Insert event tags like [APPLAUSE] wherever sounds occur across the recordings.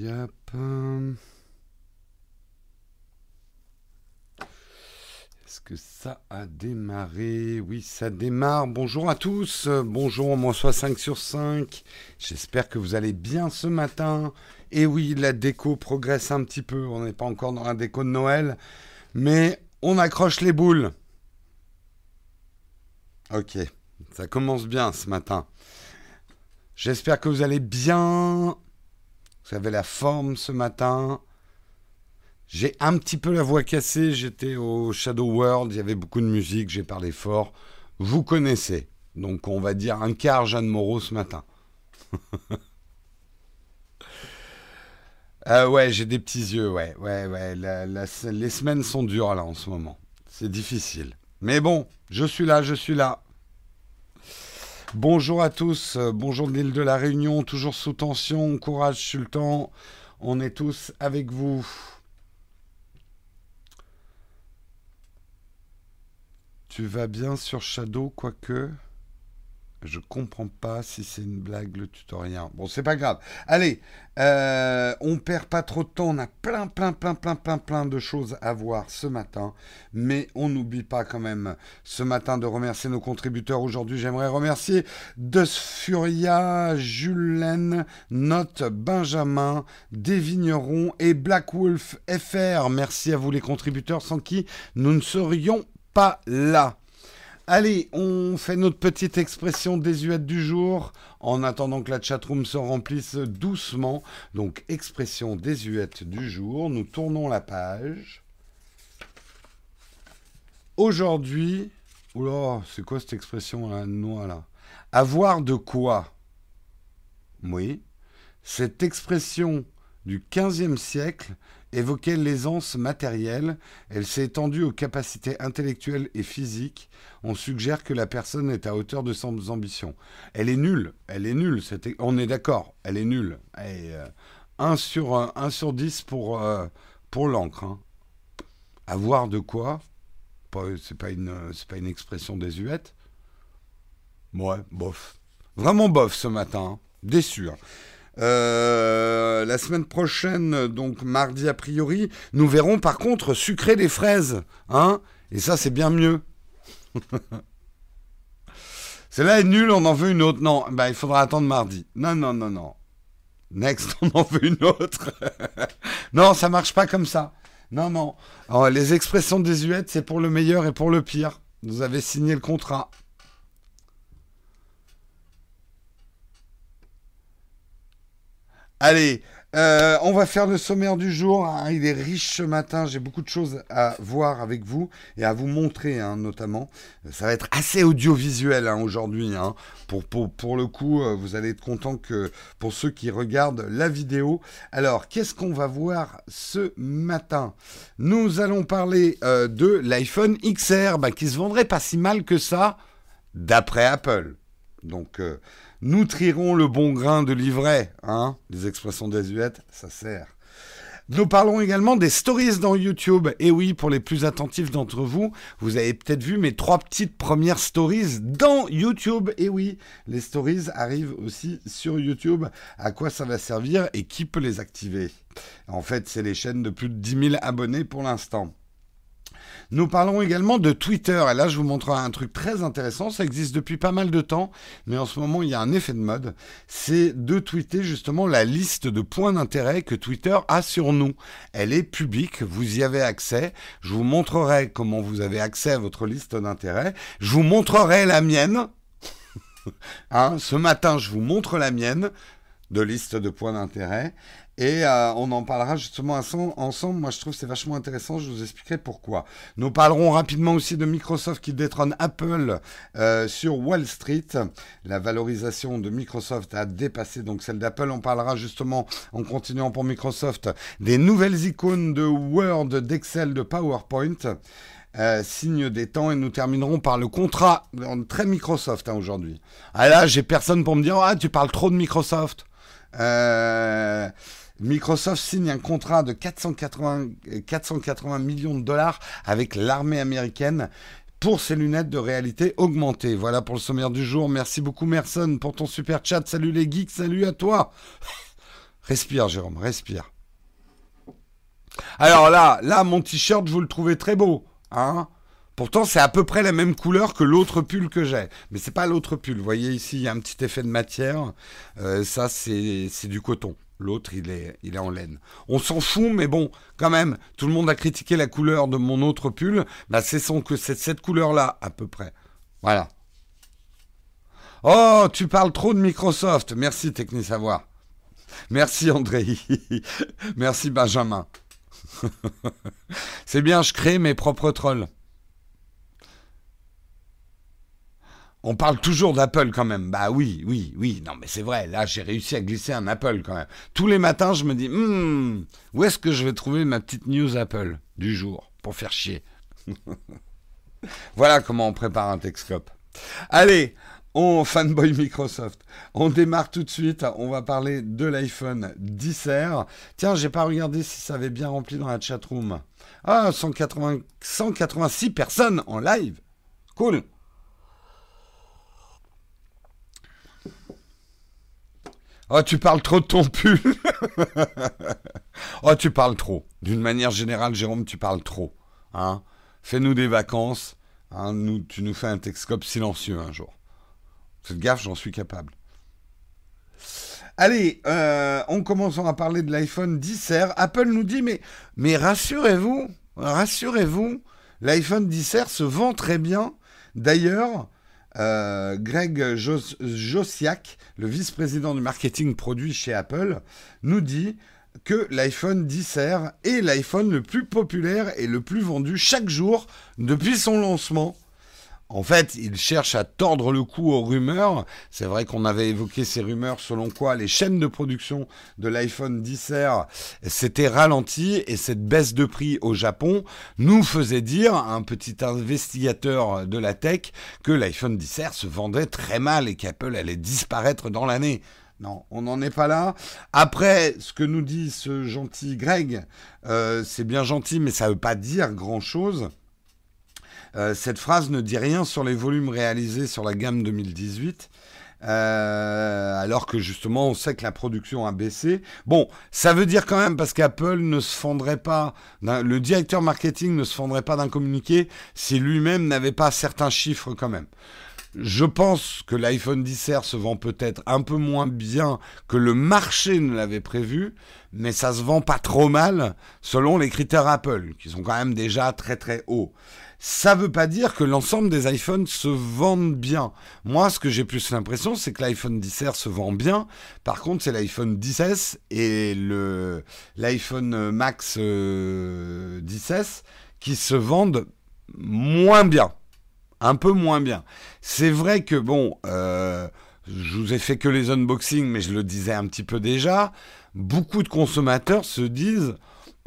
Yep. Est-ce que ça a démarré? Oui, ça démarre. Bonjour à tous. Bonjour, moi soit 5 sur 5. J'espère que vous allez bien ce matin. Et oui, la déco progresse un petit peu. On n'est pas encore dans la déco de Noël. Mais on accroche les boules. Ok, ça commence bien ce matin. J'espère que vous allez bien. Vous avez la forme ce matin. J'ai un petit peu la voix cassée. J'étais au Shadow World. Il y avait beaucoup de musique. J'ai parlé fort. Vous connaissez. Donc on va dire un quart Jeanne Moreau ce matin. [LAUGHS] euh, ouais, j'ai des petits yeux. Ouais, ouais, ouais. les semaines sont dures là en ce moment. C'est difficile. Mais bon, je suis là, je suis là. Bonjour à tous, euh, bonjour de l'île de la Réunion, toujours sous tension, courage Sultan, on est tous avec vous. Tu vas bien sur Shadow, quoique? Je comprends pas si c'est une blague le tutoriel. Bon, c'est pas grave. Allez, euh, on perd pas trop de temps. On a plein, plein, plein, plein, plein, plein de choses à voir ce matin. Mais on n'oublie pas quand même ce matin de remercier nos contributeurs. Aujourd'hui, j'aimerais remercier Furia, Julien, Note, Benjamin, Desvignerons et Black Wolf FR. Merci à vous les contributeurs sans qui nous ne serions pas là. Allez, on fait notre petite expression désuète du jour en attendant que la chatroom se remplisse doucement. Donc, expression désuète du jour. Nous tournons la page. Aujourd'hui, oula, c'est quoi cette expression là, noix là? Avoir de quoi? Oui. Cette expression du 15e siècle évoquait l'aisance matérielle, elle s'est étendue aux capacités intellectuelles et physiques. On suggère que la personne est à hauteur de ses ambitions. Elle est nulle, elle est nulle, on est d'accord, elle est nulle. 1 euh, sur, 1 euh, sur 10 pour, euh, pour l'encre. Hein. Avoir de quoi C'est pas, une, pas une expression désuète Ouais, bof. Vraiment bof ce matin, hein. déçu. Hein. Euh, la semaine prochaine, donc mardi a priori, nous verrons par contre sucrer les fraises. Hein Et ça, c'est bien mieux. [LAUGHS] Celle-là est nulle, on en veut une autre. Non, bah, il faudra attendre mardi. Non, non, non, non. Next, on en veut une autre. [LAUGHS] non, ça marche pas comme ça. Non, non. les expressions désuètes, c'est pour le meilleur et pour le pire. Vous avez signé le contrat. Allez, euh, on va faire le sommaire du jour. Hein. il est riche ce matin. J'ai beaucoup de choses à voir avec vous et à vous montrer, hein, notamment. Ça va être assez audiovisuel hein, aujourd'hui. Pour, le coup, euh, vous allez être content que pour ceux qui regardent la vidéo. Alors, qu'est-ce qu'on va voir ce matin? Nous allons parler euh, de l'iPhone XR bah, qui se vendrait pas si mal que ça, d'après Apple. Donc nous trierons le bon grain de livret, hein Les expressions désuètes, ça sert. Nous parlons également des stories dans YouTube. Et oui, pour les plus attentifs d'entre vous, vous avez peut-être vu mes trois petites premières stories dans YouTube. Et oui, les stories arrivent aussi sur YouTube. À quoi ça va servir et qui peut les activer? En fait, c'est les chaînes de plus de 10 000 abonnés pour l'instant. Nous parlons également de Twitter. Et là, je vous montrerai un truc très intéressant. Ça existe depuis pas mal de temps, mais en ce moment, il y a un effet de mode. C'est de tweeter justement la liste de points d'intérêt que Twitter a sur nous. Elle est publique, vous y avez accès. Je vous montrerai comment vous avez accès à votre liste d'intérêts. Je vous montrerai la mienne. [LAUGHS] hein, ce matin, je vous montre la mienne de liste de points d'intérêt. Et euh, on en parlera justement ensemble. Moi, je trouve que c'est vachement intéressant. Je vous expliquerai pourquoi. Nous parlerons rapidement aussi de Microsoft qui détrône Apple euh, sur Wall Street. La valorisation de Microsoft a dépassé donc celle d'Apple. On parlera justement, en continuant pour Microsoft, des nouvelles icônes de Word, d'Excel, de PowerPoint. Euh, signe des temps et nous terminerons par le contrat très Microsoft hein, aujourd'hui. Ah là, j'ai personne pour me dire ah tu parles trop de Microsoft. Euh, Microsoft signe un contrat de 480, 480 millions de dollars avec l'armée américaine pour ses lunettes de réalité augmentée. Voilà pour le sommaire du jour. Merci beaucoup Merson pour ton super chat. Salut les geeks, salut à toi. [LAUGHS] Respire, Jérôme, respire. Alors là, là, mon t-shirt, vous le trouvez très beau, hein Pourtant, c'est à peu près la même couleur que l'autre pull que j'ai. Mais c'est pas l'autre pull. Vous voyez ici, il y a un petit effet de matière. Euh, ça, c'est du coton. L'autre, il est, il est en laine. On s'en fout, mais bon, quand même, tout le monde a critiqué la couleur de mon autre pull. Bah, c'est que c'est cette couleur-là, à peu près. Voilà. Oh, tu parles trop de Microsoft. Merci, Technisavoir. Merci, André. [LAUGHS] Merci, Benjamin. [LAUGHS] c'est bien, je crée mes propres trolls. On parle toujours d'Apple quand même. Bah oui, oui, oui. Non, mais c'est vrai. Là, j'ai réussi à glisser un Apple quand même. Tous les matins, je me dis, hmm, où est-ce que je vais trouver ma petite news Apple du jour pour faire chier? [LAUGHS] Voilà comment on prépare un Texcope. Allez, on [LAUGHS] fanboy Microsoft. On démarre tout de suite. On va parler de l'iPhone 10R. Tiens, j'ai pas regardé si ça avait bien rempli dans la chatroom. Ah, 180, 186 personnes en live. Cool. Oh, tu parles trop de ton pull. [LAUGHS] oh, tu parles trop. D'une manière générale, Jérôme, tu parles trop. Hein Fais-nous des vacances. Hein tu nous fais un Texcope silencieux un jour. Cette gaffe, j'en suis capable. Allez, euh, on commence à parler de l'iPhone 10R. Apple nous dit, mais, mais rassurez-vous, rassurez-vous, l'iPhone 10R se vend très bien. D'ailleurs, euh, Greg Josiak, le vice-président du marketing produit chez Apple, nous dit que l'iPhone 10R est l'iPhone le plus populaire et le plus vendu chaque jour depuis son lancement. En fait, il cherche à tordre le cou aux rumeurs. C'est vrai qu'on avait évoqué ces rumeurs selon quoi les chaînes de production de l'iPhone 10R s'étaient ralenties et cette baisse de prix au Japon nous faisait dire un petit investigateur de la tech que l'iPhone 10R se vendait très mal et qu'Apple allait disparaître dans l'année. Non, on n'en est pas là. Après, ce que nous dit ce gentil Greg, euh, c'est bien gentil, mais ça ne veut pas dire grand-chose. Euh, cette phrase ne dit rien sur les volumes réalisés sur la gamme 2018. Euh, alors que justement on sait que la production a baissé. Bon, ça veut dire quand même parce qu'Apple ne se fendrait pas, le directeur marketing ne se fendrait pas d'un communiqué si lui-même n'avait pas certains chiffres quand même. Je pense que l'iPhone 10R se vend peut-être un peu moins bien que le marché ne l'avait prévu, mais ça se vend pas trop mal selon les critères Apple, qui sont quand même déjà très très hauts. Ça ne veut pas dire que l'ensemble des iPhones se vendent bien. Moi, ce que j'ai plus l'impression, c'est que l'iPhone 10R se vend bien. Par contre, c'est l'iPhone 10S et l'iPhone Max 10S euh, qui se vendent moins bien. Un peu moins bien. C'est vrai que, bon, euh, je vous ai fait que les unboxings, mais je le disais un petit peu déjà. Beaucoup de consommateurs se disent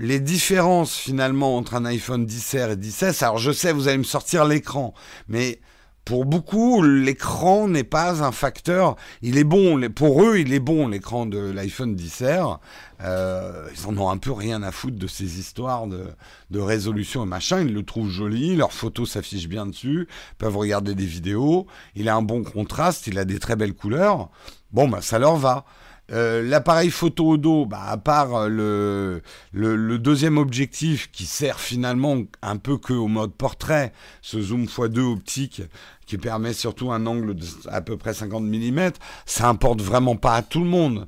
les différences finalement entre un iPhone 10R et 10S, alors je sais, vous allez me sortir l'écran, mais pour beaucoup, l'écran n'est pas un facteur. Il est bon, pour eux, il est bon l'écran de l'iPhone 10R. Euh, ils en ont un peu rien à foutre de ces histoires de, résolution et machin. Ils le trouvent joli, leurs photos s'affichent bien dessus, peuvent regarder des vidéos. Il a un bon contraste, il a des très belles couleurs. Bon, bah ça leur va. Euh, l'appareil photo au dos, bah, à part euh, le, le, deuxième objectif qui sert finalement un peu que au mode portrait, ce zoom x2 optique qui permet surtout un angle de à peu près 50 mm, ça importe vraiment pas à tout le monde.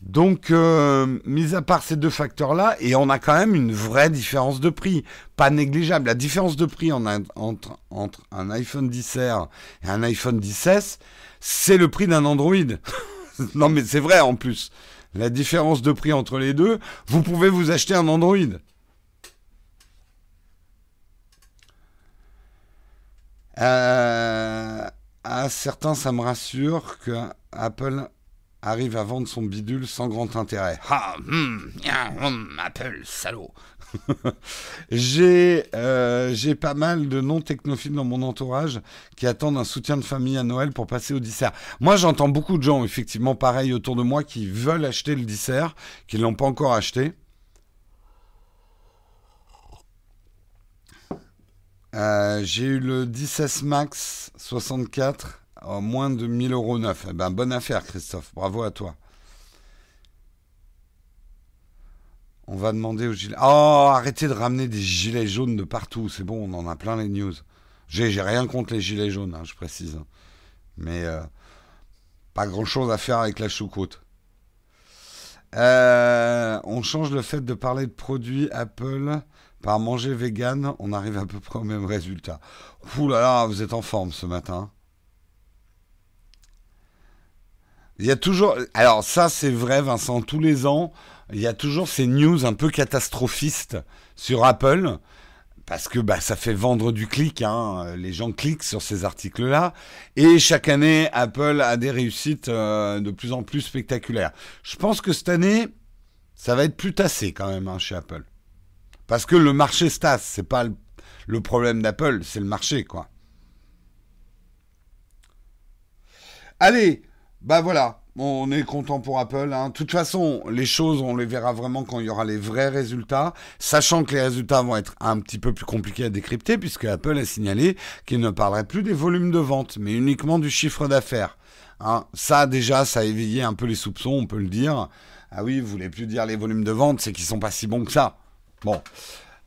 Donc, euh, mis à part ces deux facteurs-là, et on a quand même une vraie différence de prix, pas négligeable. La différence de prix entre, entre un iPhone 10R et un iPhone 10S, c'est le prix d'un Android. [LAUGHS] [LAUGHS] non, mais c'est vrai en plus. La différence de prix entre les deux, vous pouvez vous acheter un Android. Euh, à certains, ça me rassure que Apple arrive à vendre son bidule sans grand intérêt. Ah, hum, hum, Apple, salaud. [LAUGHS] Euh, j'ai pas mal de non-technophiles dans mon entourage qui attendent un soutien de famille à Noël pour passer au dissert. Moi, j'entends beaucoup de gens, effectivement, pareil autour de moi, qui veulent acheter le dissert, qui ne l'ont pas encore acheté. Euh, j'ai eu le 16 Max 64 à moins de 1000 euros neuf. Eh ben, bonne affaire, Christophe. Bravo à toi. On va demander aux gilets. Oh, arrêtez de ramener des gilets jaunes de partout. C'est bon, on en a plein les news. J'ai rien contre les gilets jaunes, hein, je précise. Mais euh, pas grand chose à faire avec la choucroute. Euh, on change le fait de parler de produits Apple par manger vegan, on arrive à peu près au même résultat. Ouh là là, vous êtes en forme ce matin. Il y a toujours. Alors, ça, c'est vrai, Vincent, tous les ans, il y a toujours ces news un peu catastrophistes sur Apple. Parce que bah, ça fait vendre du clic, hein. les gens cliquent sur ces articles-là. Et chaque année, Apple a des réussites euh, de plus en plus spectaculaires. Je pense que cette année, ça va être plus tassé quand même hein, chez Apple. Parce que le marché se tasse, c'est pas le, problème d'Apple, c'est le marché, quoi. Allez, bah voilà, on est content pour Apple. Hein. De toute façon, les choses, on les verra vraiment quand il y aura les vrais résultats, sachant que les résultats vont être un petit peu plus compliqués à décrypter, puisque Apple a signalé qu'il ne parlerait plus des volumes de vente, mais uniquement du chiffre d'affaires. Hein. Ça, déjà, ça a éveillé un peu les soupçons, on peut le dire. Ah oui, vous voulez plus dire les volumes de vente, c'est qu'ils sont pas si bons que ça. Bon.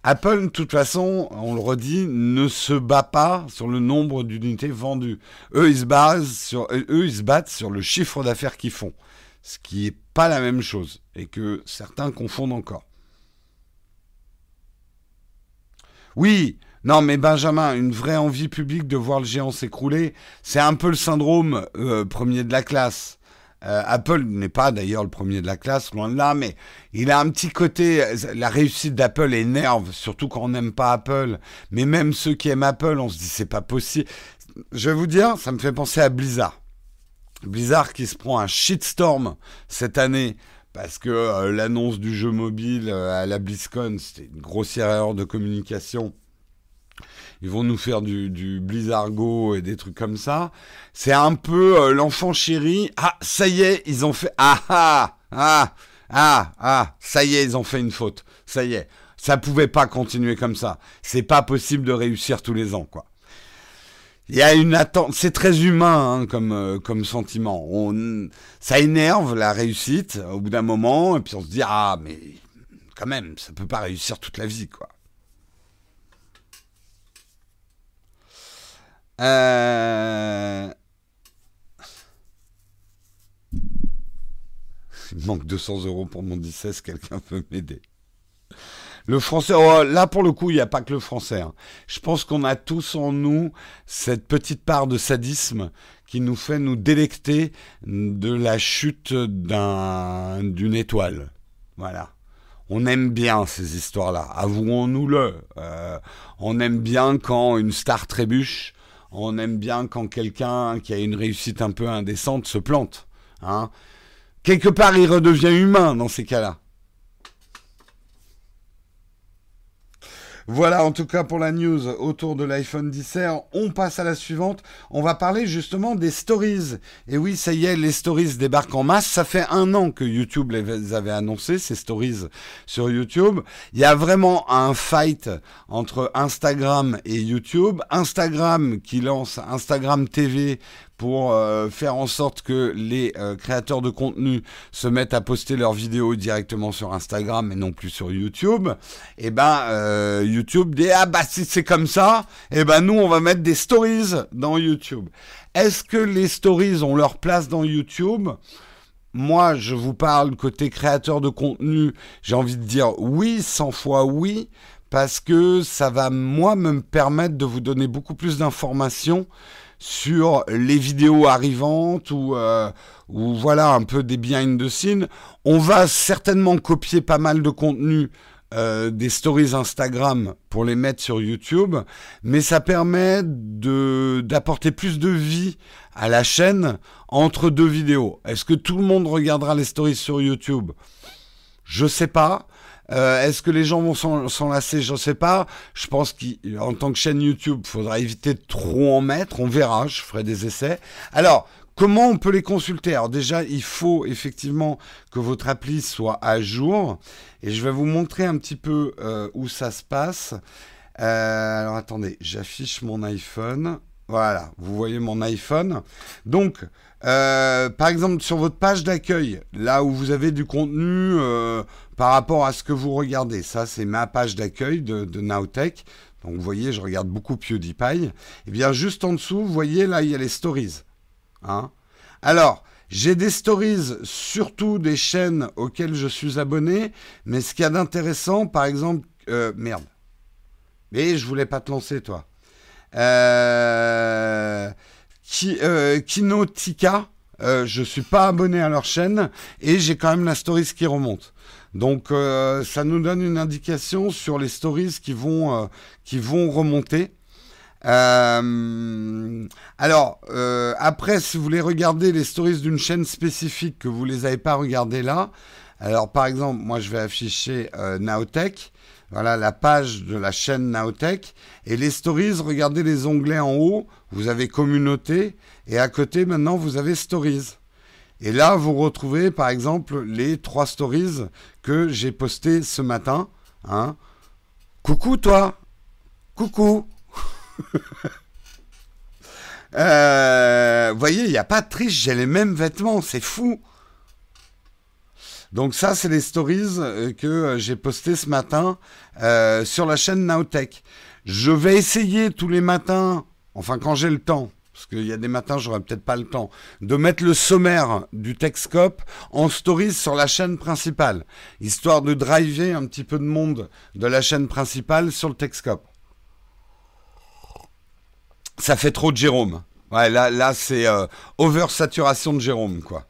Apple, de toute façon, on le redit, ne se bat pas sur le nombre d'unités vendues. Eux, ils se sur, se battent sur le chiffre d'affaires qu'ils font. Ce qui n'est pas la même chose et que certains confondent encore. Oui, non, mais Benjamin, une vraie envie publique de voir le géant s'écrouler, c'est un peu le syndrome euh, premier de la classe. Euh, Apple n'est pas d'ailleurs le premier de la classe, loin de là, mais il a un petit côté. La réussite d'Apple énerve, surtout quand on n'aime pas Apple. Mais même ceux qui aiment Apple, on se dit c'est pas possible. Je vais vous dire, ça me fait penser à Blizzard. Blizzard qui se prend un shitstorm cette année parce que euh, l'annonce du jeu mobile euh, à la BlizzCon, c'était une grossière erreur de communication ils vont nous faire du, du Blizzargo et des trucs comme ça. C'est un peu euh, l'enfant chéri. Ah, ça y est, ils ont fait. Ah ah ah ah ah, ça y est, ils ont fait une faute. Ça y est, ça pouvait pas continuer comme ça. C'est pas possible de réussir tous les ans, quoi. Il y a une attente, c'est très humain hein, comme euh, comme sentiment. On, ça énerve la réussite au bout d'un moment, et puis on se dit ah mais quand même, ça peut pas réussir toute la vie, quoi. Euh, Il manque 200 euros pour mon 16, quelqu'un peut m'aider? Le français, oh, là pour le coup, il n'y a pas que le français. Hein. Je pense qu'on a tous en nous cette petite part de sadisme qui nous fait nous délecter de la chute d'une étoile. Voilà. On aime bien ces histoires-là, avouons-nous-le. Euh, on aime bien quand une star trébuche on aime bien quand quelqu'un qui a une réussite un peu indécente se plante. Hein. Quelque part, il redevient humain dans ces cas-là. Voilà en tout cas pour la news autour de l'iPhone 10 On passe à la suivante. On va parler justement des stories. Et oui, ça y est, les stories débarquent en masse. Ça fait un an que YouTube les avait annoncé, ces stories sur YouTube. Il y a vraiment un fight entre Instagram et YouTube. Instagram qui lance Instagram TV pour euh, faire en sorte que les euh, créateurs de contenu se mettent à poster leurs vidéos directement sur Instagram et non plus sur YouTube, et eh ben euh, YouTube dit ah bah si c'est comme ça, et eh ben nous on va mettre des stories dans YouTube. Est-ce que les stories ont leur place dans YouTube? Moi, je vous parle côté créateur de contenu, j'ai envie de dire oui, 100 fois oui, parce que ça va, moi, me permettre de vous donner beaucoup plus d'informations sur les vidéos arrivantes ou, euh, ou voilà un peu des behind the scenes. On va certainement copier pas mal de contenu euh, des stories Instagram pour les mettre sur YouTube, mais ça permet d'apporter plus de vie à la chaîne entre deux vidéos. Est-ce que tout le monde regardera les stories sur YouTube? Je sais pas. Euh, est-ce que les gens vont s'en lasser? Je ne sais pas. Je pense qu'en tant que chaîne YouTube, il faudra éviter de trop en mettre. On verra, je ferai des essais. Alors, comment on peut les consulter? Alors déjà, il faut effectivement que votre appli soit à jour. Et je vais vous montrer un petit peu euh, où ça se passe. Euh, alors attendez, j'affiche mon iPhone. Voilà, vous voyez mon iPhone. Donc, euh, par exemple, sur votre page d'accueil, là où vous avez du contenu euh, par rapport à ce que vous regardez, ça c'est ma page d'accueil de, de Nowtech. Donc vous voyez, je regarde beaucoup PewDiePie. Et eh bien juste en dessous, vous voyez là, il y a les stories. Hein Alors, j'ai des stories, surtout des chaînes auxquelles je suis abonné, mais ce qu'il y a d'intéressant, par exemple, euh, merde. Mais je voulais pas te lancer, toi. Euh, euh, Kinotica, euh, je suis pas abonné à leur chaîne et j'ai quand même la stories qui remonte. Donc ça nous donne une indication sur les stories qui vont, qui vont remonter. Euh, alors, euh, après, si vous voulez regarder les stories d'une chaîne spécifique que vous ne les avez pas regardées là, alors par exemple, moi je vais afficher euh, Naotech, voilà la page de la chaîne Naotech, et les stories, regardez les onglets en haut, vous avez communauté, et à côté maintenant vous avez stories. Et là, vous retrouvez par exemple les trois stories que j'ai postées ce matin. Hein. Coucou toi Coucou [LAUGHS] euh, vous voyez, il n'y a pas de triche, j'ai les mêmes vêtements, c'est fou. Donc ça, c'est les stories euh, que euh, j'ai postées ce matin sur la chaîne Nowtech. Je vais essayer tous les matins, enfin quand j'ai le temps, parce qu'il y a des matins, j'aurai peut-être pas le temps, de mettre le sommaire du Techscope en stories sur la chaîne principale, histoire de driver un petit peu de monde de la chaîne principale sur le Techscope ça fait trop de Jérôme. Ouais, là, là c'est euh, oversaturation de Jérôme, quoi.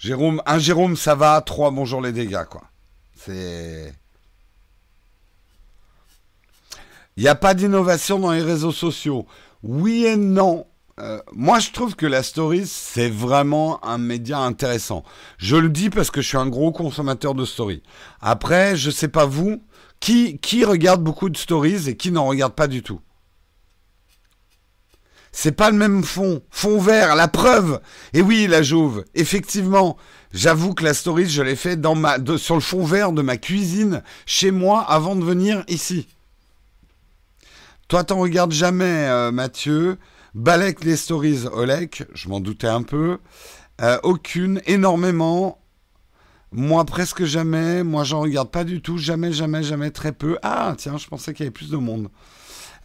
Jérôme, un Jérôme, ça va, trois, bonjour les dégâts, quoi. C'est. Il n'y a pas d'innovation dans les réseaux sociaux. Oui et non. Euh, moi, je trouve que la stories, c'est vraiment un média intéressant. Je le dis parce que je suis un gros consommateur de stories. Après, je sais pas vous, qui regarde beaucoup de stories et qui n'en regarde pas du tout? C'est pas le même fond. Fond vert, la preuve. Et oui, la Jouve, effectivement, j'avoue que la story, je l'ai fait sur le fond vert de ma cuisine, chez moi, avant de venir ici. Toi, t'en regardes jamais, euh, Mathieu. Balek les stories, Olek, je m'en doutais un peu. Euh, aucune, énormément. Moi, presque jamais. Moi, j'en regarde pas du tout. Jamais, jamais, jamais, très peu. Ah, tiens, je pensais qu'il y avait plus de monde.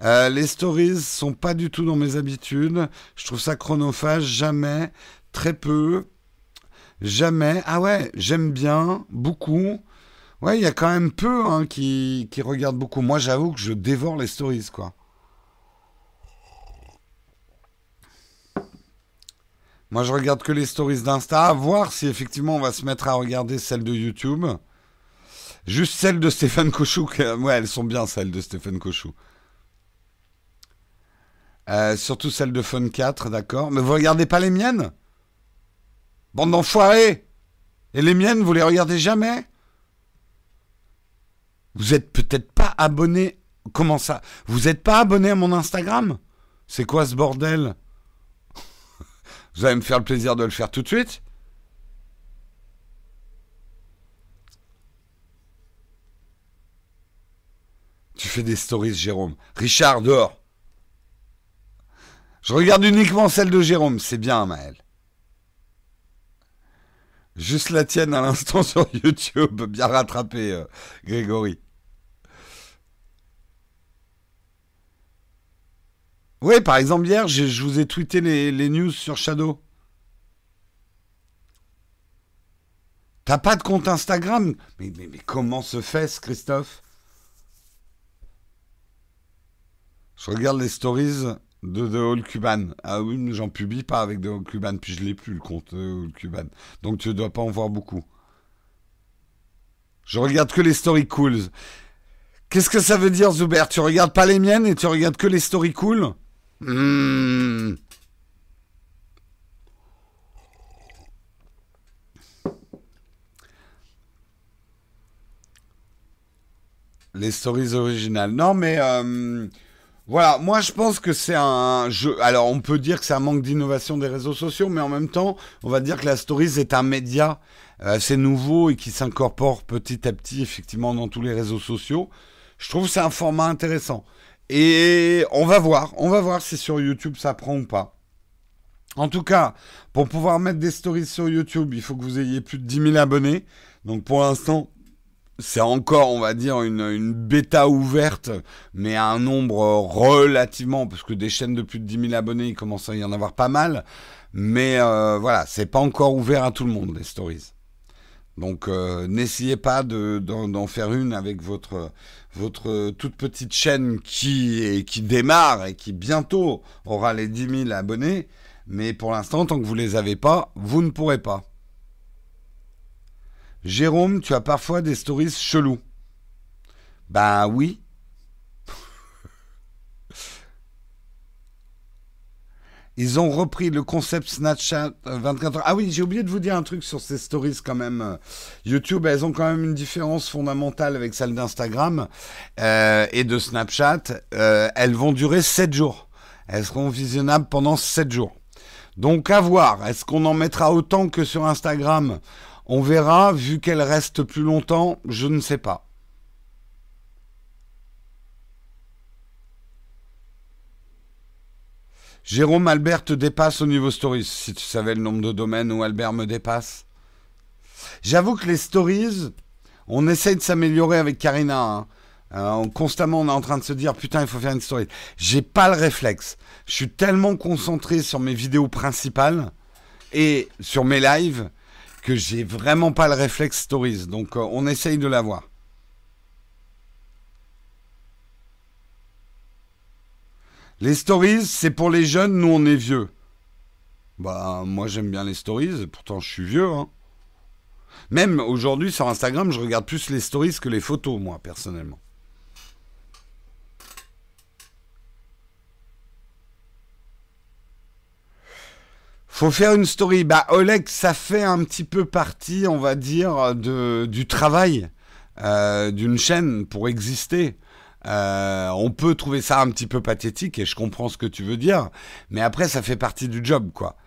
Euh, les stories sont pas du tout dans mes habitudes. Je trouve ça chronophage, jamais, très peu, jamais. Ah ouais, j'aime bien, beaucoup. Ouais, il y a quand même peu hein, qui, qui regardent beaucoup. Moi, j'avoue que je dévore les stories, quoi. Moi, je regarde que les stories d'Insta, à voir si effectivement on va se mettre à regarder celles de YouTube. Juste celles de Stéphane Cochou, ouais, elles sont bien celles de Stéphane Cochou. Euh, surtout celle de Fun 4, d'accord. Mais vous regardez pas les miennes? Bande d'enfoirés Et les miennes, vous les regardez jamais? Vous êtes peut-être pas abonné. Comment ça? Vous êtes pas abonné à mon Instagram? C'est quoi ce bordel? Vous allez me faire le plaisir de le faire tout de suite? Tu fais des stories, Jérôme. Richard, dehors. Je regarde uniquement celle de Jérôme, c'est bien, Maël. Juste la tienne à l'instant [LAUGHS] sur YouTube, bien rattrapé, euh, Grégory. Oui, par exemple, hier, je, vous ai tweeté les, news sur Shadow. T'as pas de compte Instagram? Mais, mais, mais, comment se fait-ce, Christophe? Je regarde les stories de The All Cuban. Ah oui, mais j'en publie pas avec The All Cuban, puis je l'ai plus le compte The All Cuban. Donc tu ne dois pas en voir beaucoup. Je regarde que les stories cool. Qu'est-ce que ça veut dire, Zuber? Tu regardes pas les miennes et tu regardes que les stories cool? Hmm. Les stories originales. Non, mais euh, voilà, moi je pense que c'est un jeu. Alors on peut dire que c'est un manque d'innovation des réseaux sociaux, mais en même temps, on va dire que la Stories est un média euh, assez nouveau et qui s'incorpore petit à petit effectivement dans tous les réseaux sociaux. Je trouve que c'est un format intéressant. Et on va voir, on va voir si sur YouTube ça prend ou pas. En tout cas, pour pouvoir mettre des stories sur YouTube, il faut que vous ayez plus de 10 000 abonnés. Donc pour l'instant, c'est encore, on va dire, une, bêta ouverte, mais à un nombre relativement, parce que des chaînes de plus de 10 000 abonnés, il commence à y en avoir pas mal. Mais euh, voilà, c'est pas encore ouvert à tout le monde, les stories. Donc euh, n'essayez pas d'en faire une avec votre, votre toute petite chaîne qui, qui démarre et qui bientôt aura les 10 000 abonnés. Mais pour l'instant, tant que vous ne les avez pas, vous ne pourrez pas. Jérôme, tu as parfois des stories chelous. Ben oui. [LAUGHS] Ils ont repris le concept Snapchat 24 heures. Ah oui, j'ai oublié de vous dire un truc sur ces stories quand même. YouTube, elles ont quand même une différence fondamentale avec celle d'Instagram euh, et de Snapchat. Euh, elles vont durer 7 jours. Elles seront visionnables pendant 7 jours. Donc à voir, est-ce qu'on en mettra autant que sur Instagram? On verra, vu qu'elle reste plus longtemps, je ne sais pas. Jérôme Albert te dépasse au niveau stories, si tu savais le nombre de domaines où Albert me dépasse. J'avoue que les stories, on essaye de s'améliorer avec Karina. Hein. Euh, constamment, on est en train de se dire putain, il faut faire une story. J'ai pas le réflexe. Je suis tellement concentré sur mes vidéos principales et sur mes lives que j'ai vraiment pas le réflexe stories. Donc, euh, on essaye de l'avoir. Les stories, c'est pour les jeunes, nous on est vieux. Bah, moi j'aime bien les stories, pourtant je suis vieux. Hein. Même aujourd'hui sur Instagram, je regarde plus les stories que les photos, moi personnellement. Faut faire une story. Bah, Oleg, ça fait un petit peu partie, on va dire, de, du travail euh, d'une chaîne pour exister. Euh, on peut trouver ça un petit peu pathétique et je comprends ce que tu veux dire, mais après ça fait partie du job, quoi.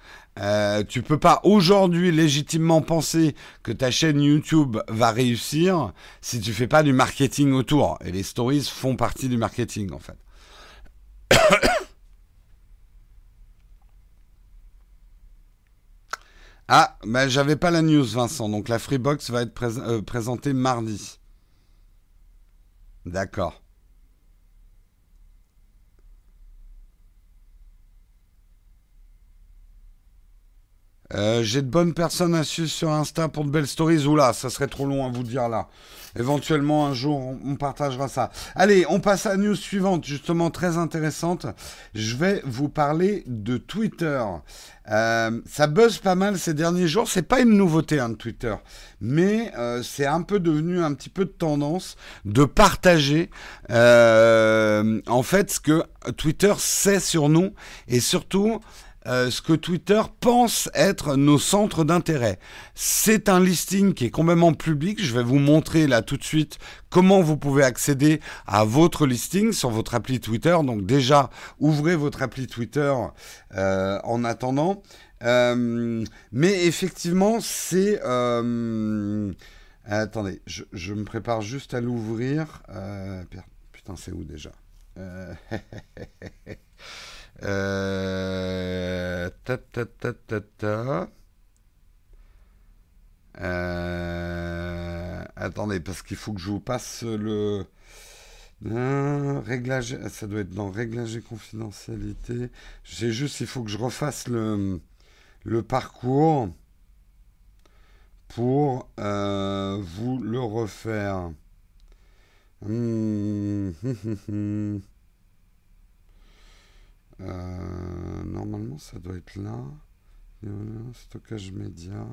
Euh, tu peux pas aujourd'hui légitimement penser que ta chaîne YouTube va réussir si tu fais pas du marketing autour. Et les stories font partie du marketing en fait. Ah, ben j'avais pas la news, Vincent. Donc la Freebox va être euh, présentée mardi. D'accord. Euh, j'ai de bonnes personnes à suivre sur Insta pour de belles stories. Oula, ça serait trop long à vous dire là. Éventuellement, un jour, on, partagera ça. Allez, on passe à la news suivante, justement très intéressante. Je vais vous parler de Twitter. Euh, ça buzz pas mal ces derniers jours. C'est pas une nouveauté hein, Twitter, mais euh, c'est un peu devenu un petit peu de tendance de partager en fait ce que Twitter sait sur nous et surtout euh, ce que Twitter pense être nos centres d'intérêt. C'est un listing qui est complètement public. Je vais vous montrer là tout de suite comment vous pouvez accéder à votre listing sur votre appli Twitter. Donc déjà, ouvrez votre appli Twitter euh, en attendant. Euh, mais effectivement, c'est... attendez, je, je, me prépare juste à l'ouvrir. putain, c'est où déjà? [LAUGHS] Euh. Euh, attendez, parce qu'il faut que je vous passe le euh, réglage. Ça doit être dans réglage et confidentialité. J'ai juste, il faut que je refasse le, parcours pour vous le refaire. Hum, hum, hum, euh, normalement, ça doit être là. Stockage média.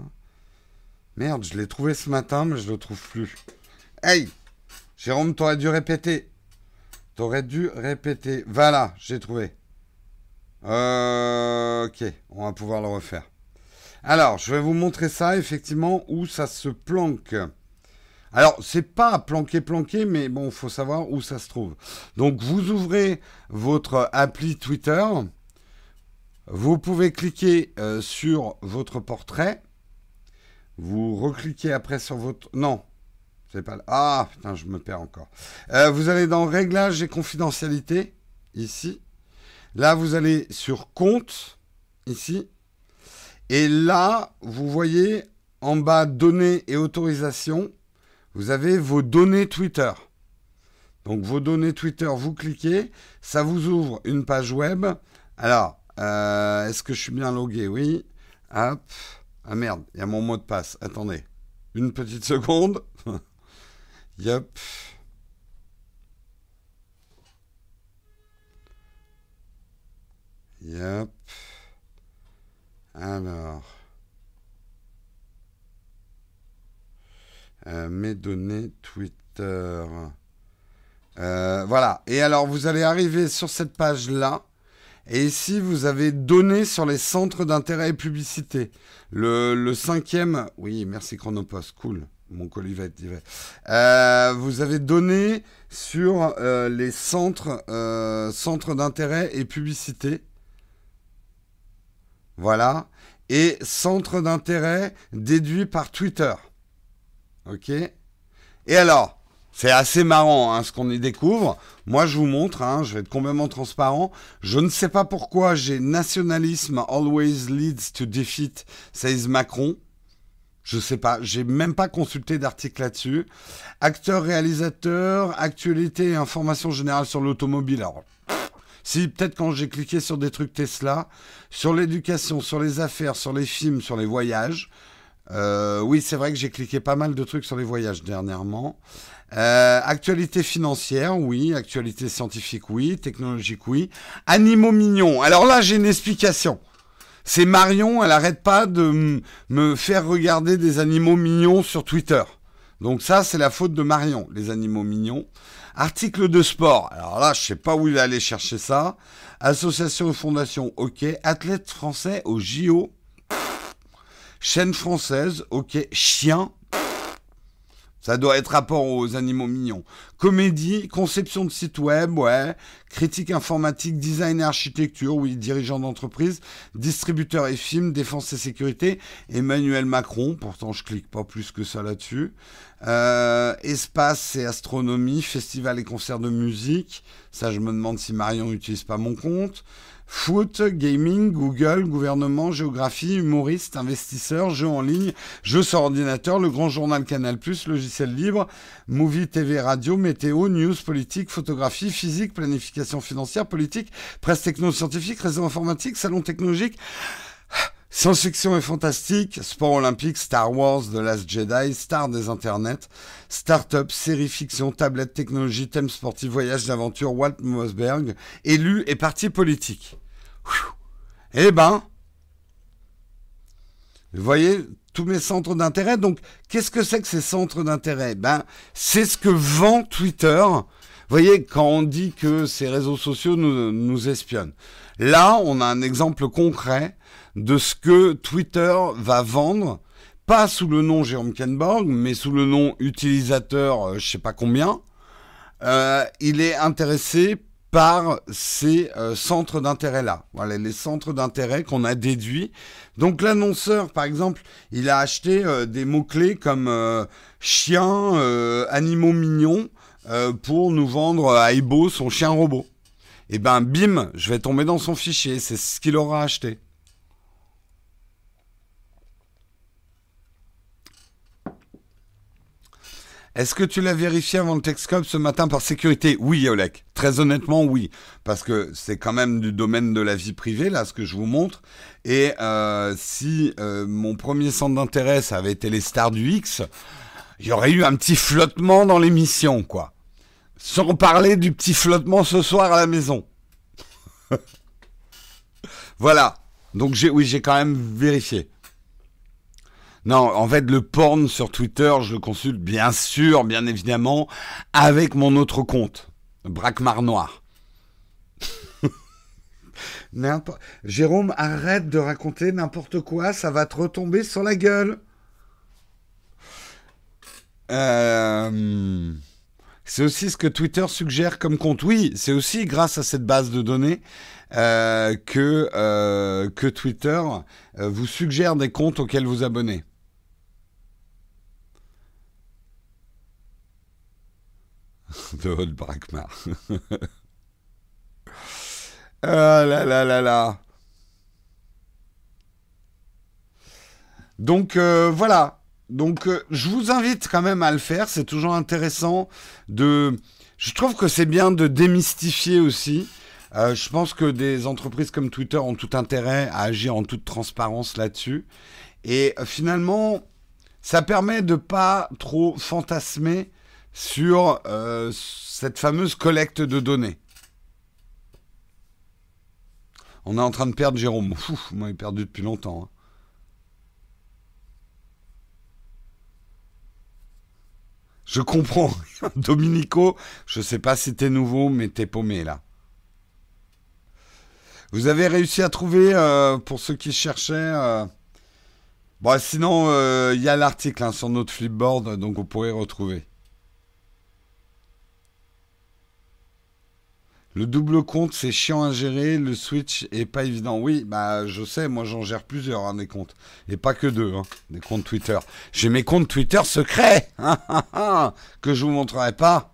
Merde, je l'ai trouvé ce matin, mais je le trouve plus. Hey Jérôme, t'aurais dû répéter. T'aurais dû répéter. Voilà, j'ai trouvé. Euh, ok, on va pouvoir le refaire. Alors, je vais vous montrer ça, effectivement, où ça se planque. Alors, c'est pas planqué planqué, mais bon, faut savoir où ça se trouve. Donc, vous ouvrez votre appli Twitter. Vous pouvez cliquer euh, sur votre portrait. Vous recliquez après sur votre... Non, C'est pas Ah, putain, je me perds encore. Euh, vous allez dans Réglages et confidentialité, ici. Là, vous allez sur Compte, ici. Et là, vous voyez en bas Données et autorisations, vous avez vos données Twitter. Donc vos données Twitter, vous cliquez, ça vous ouvre une page web. Alors, euh, est-ce que je suis bien logué? Oui. Hop. Ah merde, il y a mon mot de passe. Attendez. Une petite seconde. [LAUGHS] Yep. Yep. Alors. Euh, mes données Twitter. Euh, voilà. Et alors, vous allez arriver sur cette page-là. Et ici, vous avez données sur les centres d'intérêt et publicité. Le, cinquième, oui, merci Chronopost, cool. Mon colis va euh, vous avez donné sur les centres, centres d'intérêt et publicité. Voilà. Et centres d'intérêt déduits par Twitter. OK Et alors, c'est assez marrant hein, ce qu'on y découvre. Moi, je vous montre, hein, je vais être complètement transparent. Je ne sais pas pourquoi j'ai nationalisme always leads to defeat, says Macron. Je sais pas, j'ai même pas consulté d'article là-dessus. Acteur, réalisateur, actualité et information générale sur l'automobile. Alors, si, peut-être quand j'ai cliqué sur des trucs Tesla, sur l'éducation, sur les affaires, sur les films, sur les voyages. Euh, oui, c'est vrai que j'ai cliqué pas mal de trucs sur les voyages dernièrement. Euh, actualité financière, oui. Actualité scientifique, oui. Technologique, oui. Animaux mignons. Alors là, j'ai une explication. C'est Marion, elle arrête pas de me faire regarder des animaux mignons sur Twitter. Donc ça, c'est la faute de Marion, les animaux mignons. Article de sport. Alors là, je sais pas où il va aller chercher ça. Association et fondation, ok. Athlète français au JO. Chaîne française, ok. Chien, ça doit être rapport aux animaux mignons. Comédie, conception de site web, ouais. Critique informatique, design et architecture, oui. Dirigeant d'entreprise, distributeur et film, défense et sécurité. Emmanuel Macron, pourtant je clique pas plus que ça là-dessus. Euh, espace et astronomie, festival et concert de musique. Ça, je me demande si Marion n'utilise pas mon compte. Foot, gaming, Google, gouvernement, géographie, humoriste, investisseur, jeux en ligne, jeux sur ordinateur, le grand journal Canal+, logiciel libre, movie, TV, radio, météo, news, politique, photographie, physique, planification financière, politique, presse techno-scientifique, réseau informatique, salon technologique, Science-fiction et fantastique, sport olympique, Star Wars, The Last Jedi, star des internets, start-up, série fiction, tablette, technologie, thème sportif, voyage d'aventure, Walt Mossberg, élu et parti politique. Eh ben, vous voyez tous mes centres d'intérêt. Donc, qu'est-ce que c'est que ces centres d'intérêt? Ben, c'est ce que vend Twitter. Vous voyez, quand on dit que ces réseaux sociaux nous, nous espionnent. Là, on a un exemple concret de ce que Twitter va vendre, pas sous le nom Jérôme Kenborg, mais sous le nom utilisateur, euh, je sais pas combien. Euh, il est intéressé par ces euh, centres d'intérêt-là. Voilà, les centres d'intérêt qu'on a déduits. Donc l'annonceur, par exemple, il a acheté des mots-clés comme chien, animaux mignons, pour nous vendre à Ibo son chien robot. Et eh ben bim, je vais tomber dans son fichier, c'est ce qu'il aura acheté. Est-ce que tu l'as vérifié avant le Texcom ce matin par sécurité? Oui, Olek. Très honnêtement, oui. Parce que c'est quand même du domaine de la vie privée, là, ce que je vous montre. Et euh, si euh, mon premier centre d'intérêt, ça avait été les stars du X, il y aurait eu un petit flottement dans l'émission, quoi. Sans parler du petit flottement ce soir à la maison. [LAUGHS] voilà. Donc j'ai, oui, j'ai quand même vérifié. Non, en fait, le porn sur Twitter, je le consulte bien sûr, bien évidemment, avec mon autre compte, Braquemar Noir. [LAUGHS] Jérôme, arrête de raconter n'importe quoi, ça va te retomber sur la gueule. Euh, c'est aussi ce que Twitter suggère comme compte. Oui, c'est aussi grâce à cette base de données euh, que, euh, que Twitter vous suggère des comptes auxquels vous abonnez. [LAUGHS] de Brakmar. [LAUGHS] ah là là là là. Donc euh, voilà. Donc euh, je vous invite quand même à le faire. C'est toujours intéressant de. Je trouve que c'est bien de démystifier aussi. Euh, je pense que des entreprises comme Twitter ont tout intérêt à agir en toute transparence là-dessus. Et finalement, ça permet de pas trop fantasmer sur cette fameuse collecte de données. On est en train de perdre Jérôme. Ouf, moi, il est perdu depuis longtemps. Hein. Je comprends. [LAUGHS] Dominico, je sais pas si t'es nouveau, mais t'es paumé là. Vous avez réussi à trouver, euh, pour ceux qui cherchaient. Euh, bon, sinon, euh, il y a l'article hein, sur notre flipboard, donc vous pourrez retrouver. Le double compte, c'est chiant à gérer. Le Switch est pas évident. Oui, bah je sais, moi j'en gère plusieurs hein, des comptes. Et pas que deux, hein, des comptes Twitter. J'ai mes comptes Twitter secrets [LAUGHS] que je vous montrerai pas.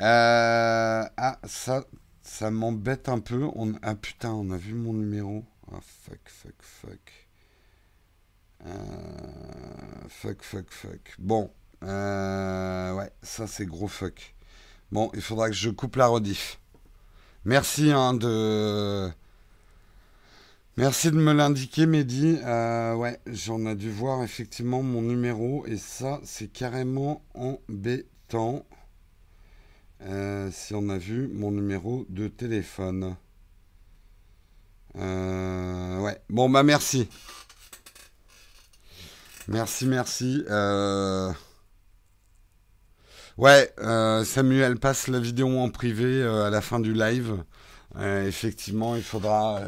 Euh, ah, ça, ça m'embête un peu. Ah putain, on a vu mon numéro. Ah, fuck, fuck, fuck. Euh, fuck, fuck, fuck. Bon. Euh, ouais, ça c'est gros fuck. Bon, il faudra que je coupe la rediff. Merci hein, de. Merci de me l'indiquer, Mehdi. Euh, ouais, j'en ai dû voir effectivement mon numéro et ça, c'est carrément embêtant. si on a vu mon numéro de téléphone. ouais, bon, bah merci. Merci, merci. Euh, ouais, euh, Samuel passe la vidéo en privé euh, à la fin du live. effectivement, il faudra,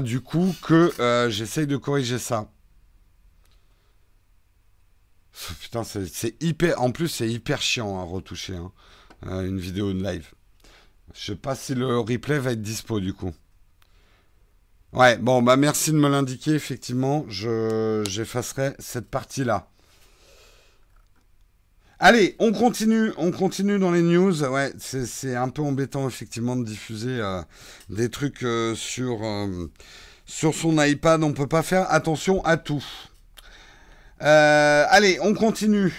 du coup que j'essaye de corriger ça. Putain, c'est hyper. En plus, c'est hyper chiant à retoucher hein, une vidéo live. Je sais pas si le replay va être dispo du coup. Ouais, bon, bah merci de me l'indiquer, effectivement. Je, j'effacerai cette partie-là. Allez, on continue, on continue dans les news. Ouais, c'est, un peu embêtant, effectivement, de diffuser euh, des trucs euh, sur, euh, sur son iPad. On ne peut pas faire attention à tout. allez, on continue.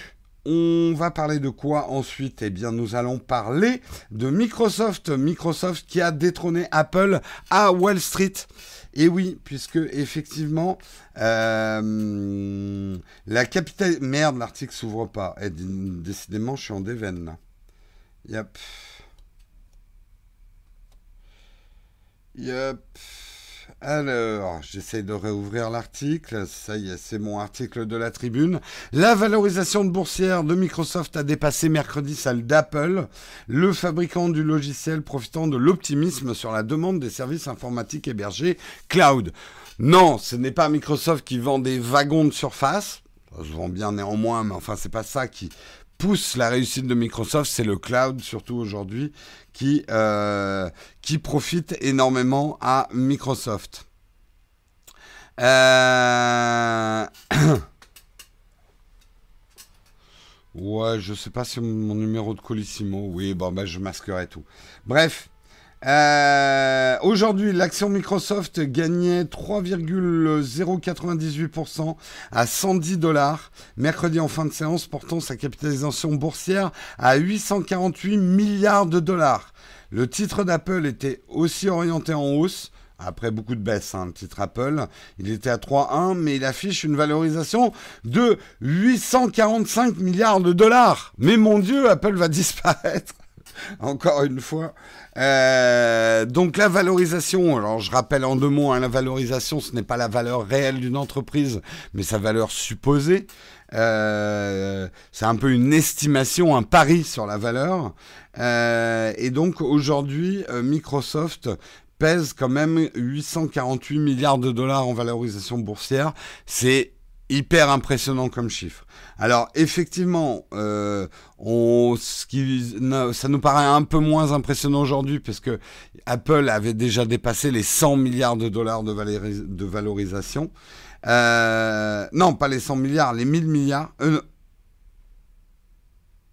On va parler de quoi ensuite? Eh bien, nous allons parler de Microsoft. Microsoft qui a détrôné Apple à Wall Street. Et oui, puisque effectivement, euh, la capitale... Merde, l'article s'ouvre pas. Et, décidément, je suis en déveine là. Yep. Yep. Alors, j'essaie de réouvrir l'article. Ça y est, c'est mon article de la tribune. La valorisation de boursière de Microsoft a dépassé mercredi celle d'Apple, le fabricant du logiciel profitant de l'optimisme sur la demande des services informatiques hébergés cloud. Non, ce n'est pas Microsoft qui vend des wagons de surface. Ça se vend bien néanmoins, mais enfin, c'est pas ça qui pousse la réussite de Microsoft, c'est le cloud, surtout aujourd'hui, qui, euh, qui profite énormément à Microsoft. Euh... [COUGHS] ouais, je sais pas si mon numéro de Colissimo. Oui, bon, bah, je masquerai tout. Bref, euh, aujourd'hui, l'action Microsoft gagnait 3,098% à 110 dollars. Mercredi en fin de séance, portant sa capitalisation boursière à 848 milliards de dollars. Le titre d'Apple était aussi orienté en hausse. Après beaucoup de baisse, hein, le titre Apple, il était à 3,1, mais il affiche une valorisation de 845 milliards de dollars. Mais mon Dieu, Apple va disparaître. [LAUGHS] Encore une fois, euh, donc la valorisation, alors je rappelle en deux mots, hein, la valorisation, ce n'est pas la valeur réelle d'une entreprise, mais sa valeur supposée. Euh, c'est un peu une estimation, un pari sur la valeur. Euh, et donc aujourd'hui, Microsoft pèse quand même 848 milliards de dollars en valorisation boursière. C'est hyper impressionnant comme chiffre. Alors effectivement, euh, ça nous paraît un peu moins impressionnant aujourd'hui parce que Apple avait déjà dépassé les 100 milliards de dollars de, valorisation. Euh, non, pas les 100 milliards, les 1000 milliards.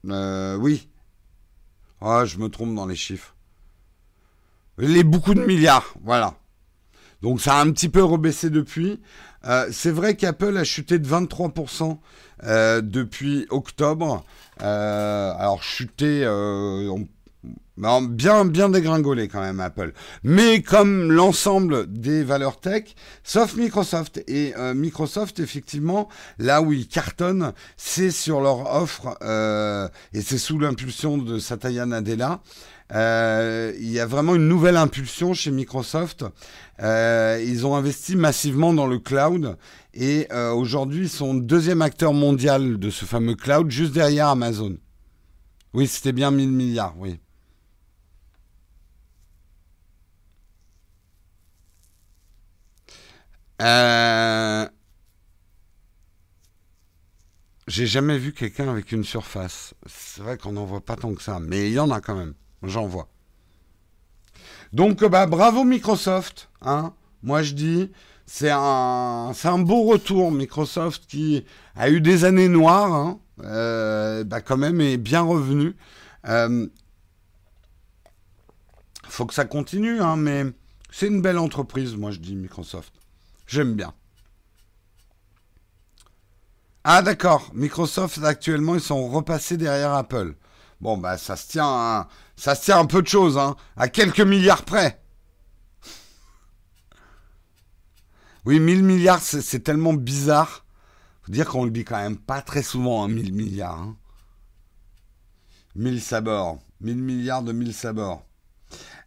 Euh, oui. Ah, je me trompe dans les chiffres. Les beaucoup de milliards, voilà. Donc ça a un petit peu rebaissé depuis. C'est vrai qu'Apple a chuté de 23% depuis octobre. alors chuté, Bien, bien dégringolé quand même Apple. Mais comme l'ensemble des valeurs tech, sauf Microsoft. Et euh, Microsoft, effectivement, là où ils cartonnent, c'est sur leur offre, euh, et c'est sous l'impulsion de Satya Nadella. Euh, il y a vraiment une nouvelle impulsion chez Microsoft. ils ont investi massivement dans le cloud et aujourd'hui ils sont deuxième acteur mondial de ce fameux cloud, juste derrière Amazon. Oui, c'était bien 1000 milliards, oui. Euh, j'ai jamais vu quelqu'un avec une surface. C'est vrai qu'on n'en voit pas tant que ça, mais il y en a quand même. J'en vois. Donc, bah, bravo Microsoft. Hein. Moi, je dis, c'est un, un beau retour. Microsoft qui a eu des années noires, hein, euh, bah, quand même est bien revenu. Euh, faut que ça continue, hein, mais c'est une belle entreprise, moi je dis Microsoft. J'aime bien. Ah d'accord, Microsoft actuellement ils sont repassés derrière Apple. Bon bah ça se tient, ça se tient un peu de choses, hein, à quelques milliards près. Oui, 1000 milliards, c'est tellement bizarre. Faut dire qu'on le dit quand même pas très souvent, hein, 1000 milliards. Hein. 1000 sabords. 1000 milliards de 1000 sabords.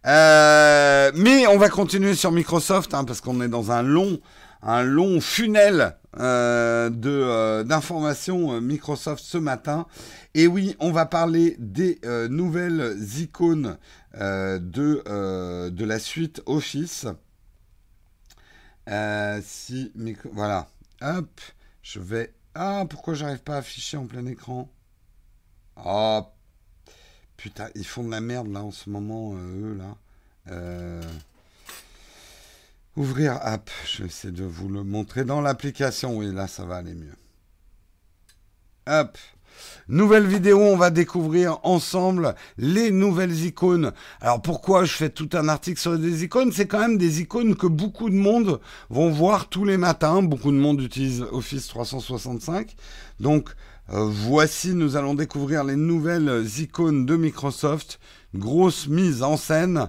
Euh, mais on va continuer sur Microsoft hein, parce qu'on est dans un long, un long funnel euh, euh, d'informations Microsoft ce matin. Et oui, on va parler des nouvelles icônes de de la suite Office. si voilà, hop, je vais. Ah, pourquoi j'arrive pas à afficher en plein écran? Oh Putain, ils font de la merde là en ce moment, euh, eux là. Ouvrir app, je vais essayer de vous le montrer dans l'application. Oui, là ça va aller mieux. Hop. Nouvelle vidéo, on va découvrir ensemble les nouvelles icônes. Alors pourquoi je fais tout un article sur des icônes? C'est quand même des icônes que beaucoup de monde vont voir tous les matins. Beaucoup de monde utilise Office 365. Donc euh, voici, nous allons découvrir les nouvelles icônes de Microsoft. Grosse mise en scène.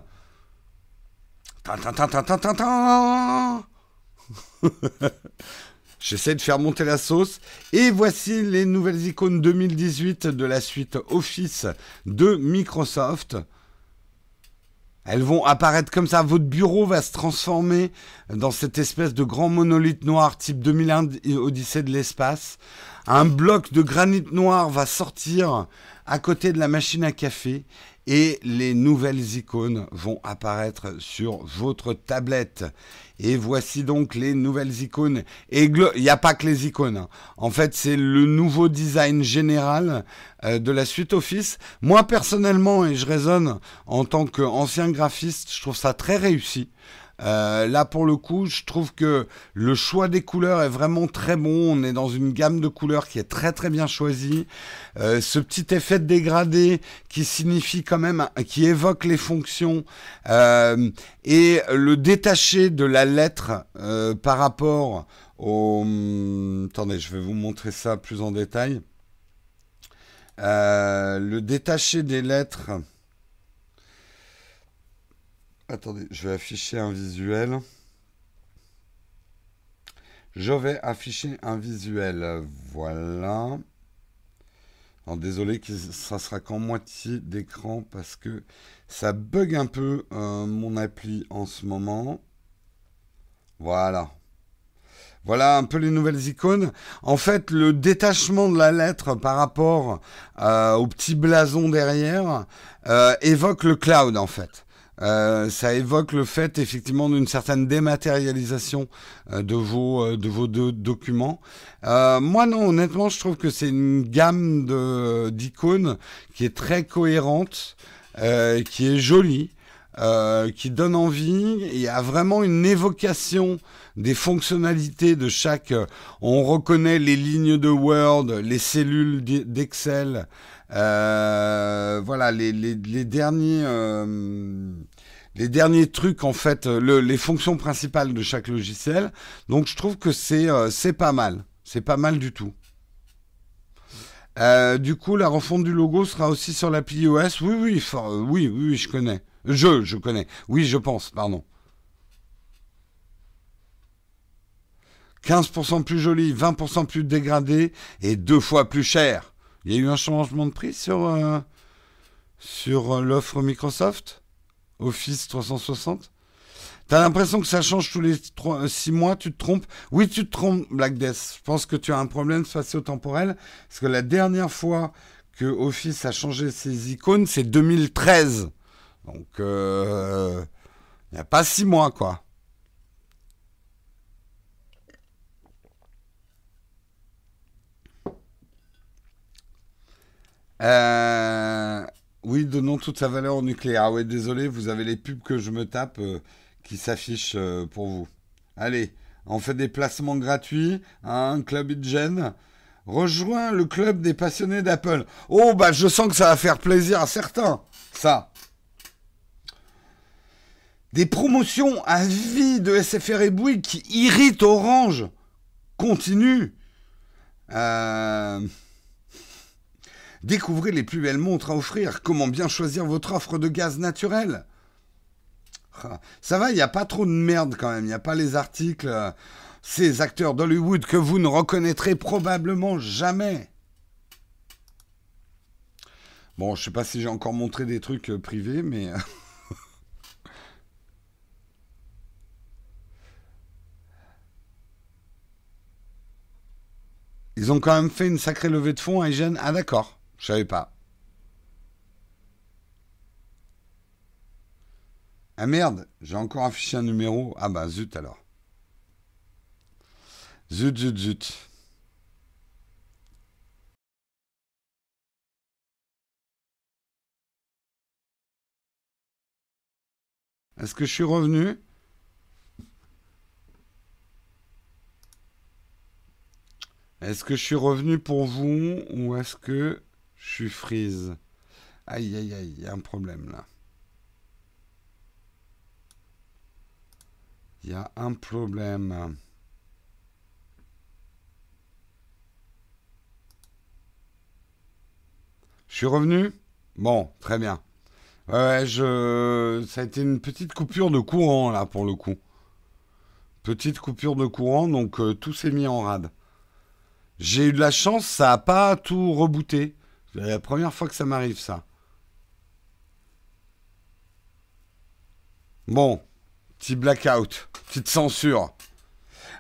J'essaie de faire monter la sauce. Et voici les nouvelles icônes 2018 de la suite Office de Microsoft. Elles vont apparaître comme ça. Votre bureau va se transformer dans cette espèce de grand monolithe noir type 2001 Odyssée de l'espace. Un bloc de granit noir va sortir à côté de la machine à café et les nouvelles icônes vont apparaître sur votre tablette. Et voici donc les nouvelles icônes. Et il n'y a pas que les icônes. Hein. En fait, c'est le nouveau design général euh, de la suite Office. Moi, personnellement, et je raisonne en tant qu'ancien graphiste, je trouve ça très réussi. Euh, là, pour le coup, je trouve que le choix des couleurs est vraiment très bon. On est dans une gamme de couleurs qui est très très bien choisie. Euh, ce petit effet de dégradé qui signifie quand même, qui évoque les fonctions euh, et le détaché de la lettre par rapport au. Hum, attendez, je vais vous montrer ça plus en détail. le détaché des lettres. Attendez, je vais afficher un visuel. Je vais afficher un visuel. Voilà. Désolé, ça sera qu'en moitié d'écran parce que ça bug un peu euh, mon appli en ce moment. Voilà. Voilà un peu les nouvelles icônes. En fait, le détachement de la lettre par rapport euh, au petit blason derrière euh, évoque le cloud en fait. Euh, ça évoque le fait effectivement d'une certaine dématérialisation euh, de vos euh, de vos documents. moi non, honnêtement, je trouve que c'est une gamme d'icônes qui est très cohérente, qui est jolie. euh, qui donne envie. Il y a vraiment une évocation des fonctionnalités de chaque. On reconnaît les lignes de Word, les cellules d'Excel, euh, voilà les, les, les derniers. Euh, les derniers trucs en fait, le, les fonctions principales de chaque logiciel. Donc je trouve que c'est euh, pas mal, c'est pas mal du tout. Euh, du coup, la refonte du logo sera aussi sur l'appli iOS. Oui, oui, oui, oui, je connais. Je, je connais. Oui, je pense, pardon. 15% plus joli, 20% plus dégradé et deux fois plus cher. Il y a eu un changement de prix euh, sur l'offre Microsoft? Office 360 T'as l'impression que ça change tous les 6 mois, tu te trompes? Oui, tu te trompes, Black Death. Je pense que tu as un problème spatio-temporel. Parce que la dernière fois que Office a changé ses icônes, c'est 2013. Donc, euh, il n'y a pas 6 mois, quoi. Euh, oui, donnons toute sa valeur au nucléaire. Ah ouais, désolé, vous avez les pubs que je me tape. Euh, qui s'affiche euh, pour vous. Allez, on fait des placements gratuits, un club IDGEN. Rejoins le club des passionnés d'Apple. Oh, bah je sens que ça va faire plaisir à certains. Ça. Des promotions à vie de SFR et Bouygues qui irritent Orange. Continue. Euh, découvrez les plus belles montres à offrir. Comment bien choisir votre offre de gaz naturel? Ça va, il n'y a pas trop de merde quand même. Il n'y a pas les articles, euh, ces acteurs d'Hollywood que vous ne reconnaîtrez probablement jamais. Bon, je sais pas si j'ai encore montré des trucs euh, privés, mais. Euh, [LAUGHS] Ils ont quand même fait une sacrée levée de fonds à Hygiène. Ah d'accord, je savais pas. Ah merde, j'ai encore affiché un numéro. Ah bah zut alors. Zut, zut, zut. Est-ce que je suis revenu? Est-ce que je suis revenu pour vous ou est-ce que je suis freeze Aïe, aïe, aïe, il y a un problème là. Il y a un problème. Je suis revenu? Bon, très bien. Ouais, je... ça a été une petite coupure de courant là pour le coup. Petite coupure de courant, donc euh, tout s'est mis en rade. J'ai eu de la chance, ça n'a pas tout rebooté. C'est la première fois que ça m'arrive ça. Bon, Petit blackout, petite censure.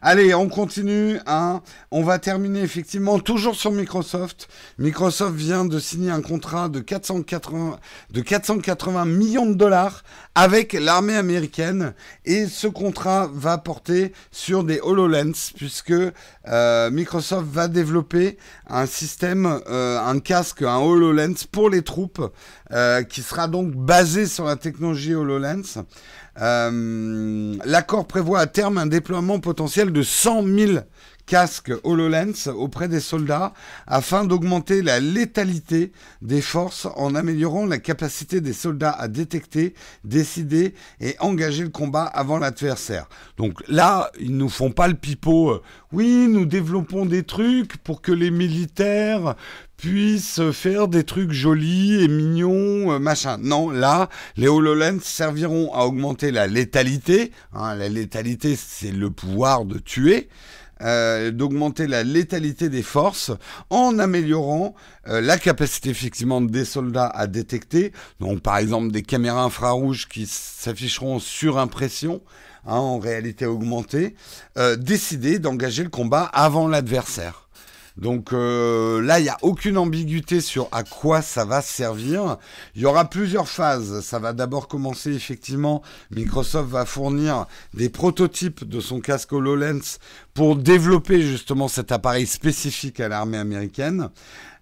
Allez, on continue. Hein. On va terminer effectivement toujours sur Microsoft. Microsoft vient de signer un contrat de 480, de 480 millions de dollars avec l'armée américaine. Et ce contrat va porter sur des HoloLens puisque euh, Microsoft va développer un système, euh, un casque, un HoloLens pour les troupes euh, qui sera donc basé sur la technologie HoloLens. Euh, l'accord prévoit à terme un déploiement potentiel de 100 000 casques HoloLens auprès des soldats afin d'augmenter la létalité des forces en améliorant la capacité des soldats à détecter, décider et engager le combat avant l'adversaire. Donc là, ils nous font pas le pipeau. Euh, oui, nous développons des trucs pour que les militaires puissent faire des trucs jolis et mignons, euh, machin. Non, là, les HoloLens serviront à augmenter la létalité. Hein, la létalité, c'est le pouvoir de tuer. Euh, d'augmenter la létalité des forces en améliorant euh, la capacité effectivement des soldats à détecter. Donc par exemple des caméras infrarouges qui s'afficheront sur impression. Hein, en réalité augmentée, euh, décider d'engager le combat avant l'adversaire. Donc euh, là, il n'y a aucune ambiguïté sur à quoi ça va servir. Il y aura plusieurs phases. Ça va d'abord commencer effectivement. Microsoft va fournir des prototypes de son casque HoloLens pour développer justement cet appareil spécifique à l'armée américaine.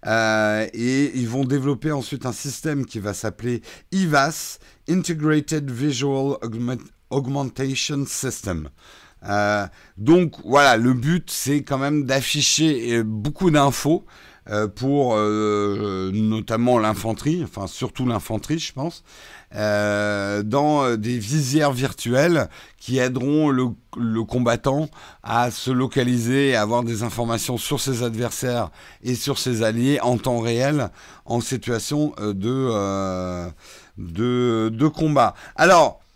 et ils vont développer ensuite un système qui va s'appeler IVAS, Integrated Visual Augmentation System. Donc voilà, le but c'est quand même d'afficher beaucoup d'infos euh, pour euh, notamment l'infanterie, enfin surtout l'infanterie, je pense, euh, dans des visières virtuelles qui aideront le, le, combattant à se localiser et avoir des informations sur ses adversaires et sur ses alliés en temps réel en situation de, de, de combat. Alors, euh,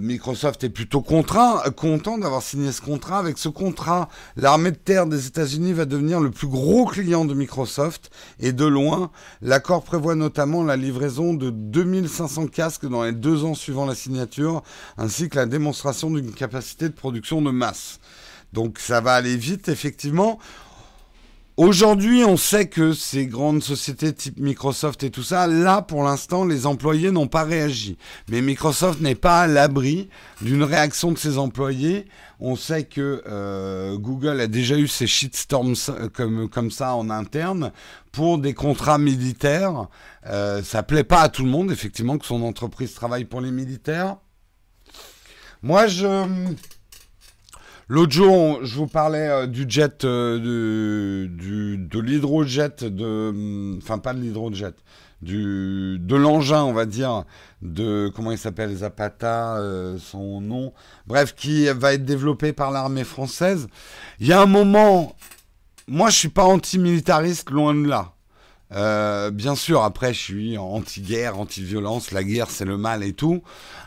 Microsoft est plutôt content d'avoir signé ce contrat. Avec ce contrat, l'armée de terre des États-Unis va devenir le plus gros client de Microsoft et de loin. L'accord prévoit notamment la livraison de 2500 casques dans les deux ans suivant la signature, ainsi que la démonstration d'une capacité de production de masse. Donc ça va aller vite, effectivement. Aujourd'hui, on sait que ces grandes sociétés type Microsoft et tout ça, là, pour l'instant, les employés n'ont pas réagi. Mais Microsoft n'est pas à l'abri d'une réaction de ses employés. On sait que euh, Google a déjà eu ces shitstorms comme, comme ça en interne pour des contrats militaires. Euh, ça plaît pas à tout le monde, effectivement, que son entreprise travaille pour les militaires. Moi, je... L'autre jour, je vous parlais euh, du jet, euh, de l'hydrojet, de, hum, enfin pas de l'hydrojet, du, de l'engin, on va dire, de comment il s'appelle, Zapata, euh, son nom, bref, qui va être développé par l'armée française. Il y a un moment, moi je suis pas anti-militariste, loin de là. Euh, bien sûr, après, je suis anti-guerre, anti-violence. La guerre, c'est le mal et tout.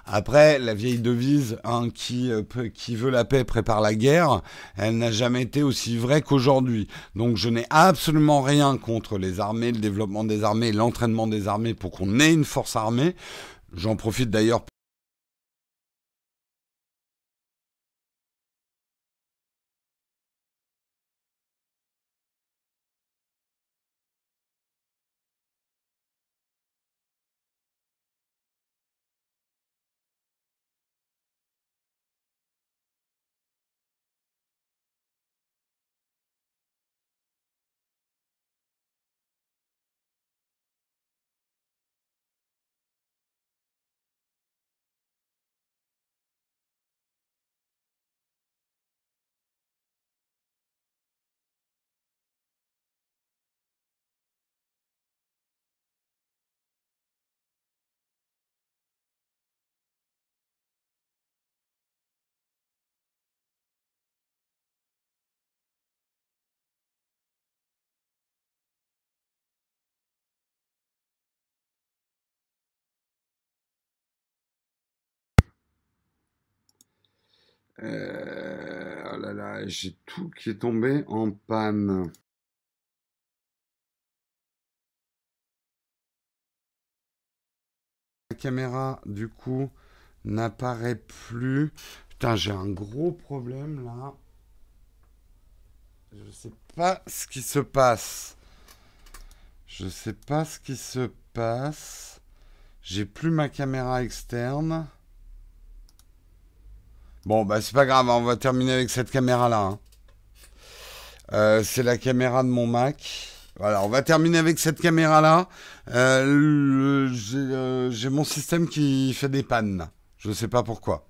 Après, la vieille devise hein, qui, euh, qui veut la paix prépare la guerre, elle n'a jamais été aussi vraie qu'aujourd'hui. Donc, je n'ai absolument rien contre les armées, le développement des armées, l'entraînement des armées pour qu'on ait une force armée. J'en profite d'ailleurs Euh, oh là là, j'ai tout qui est tombé en panne. La caméra, du coup, n'apparaît plus. Putain, j'ai un gros problème là. Je sais pas ce qui se passe. Je sais pas ce qui se passe. J'ai plus ma caméra externe. Bon, bah c'est pas grave, on va terminer avec cette caméra-là. Hein. Euh, c'est la caméra de mon Mac. Voilà, on va terminer avec cette caméra-là. Euh, euh, j'ai mon système qui fait des pannes. Je ne sais pas pourquoi.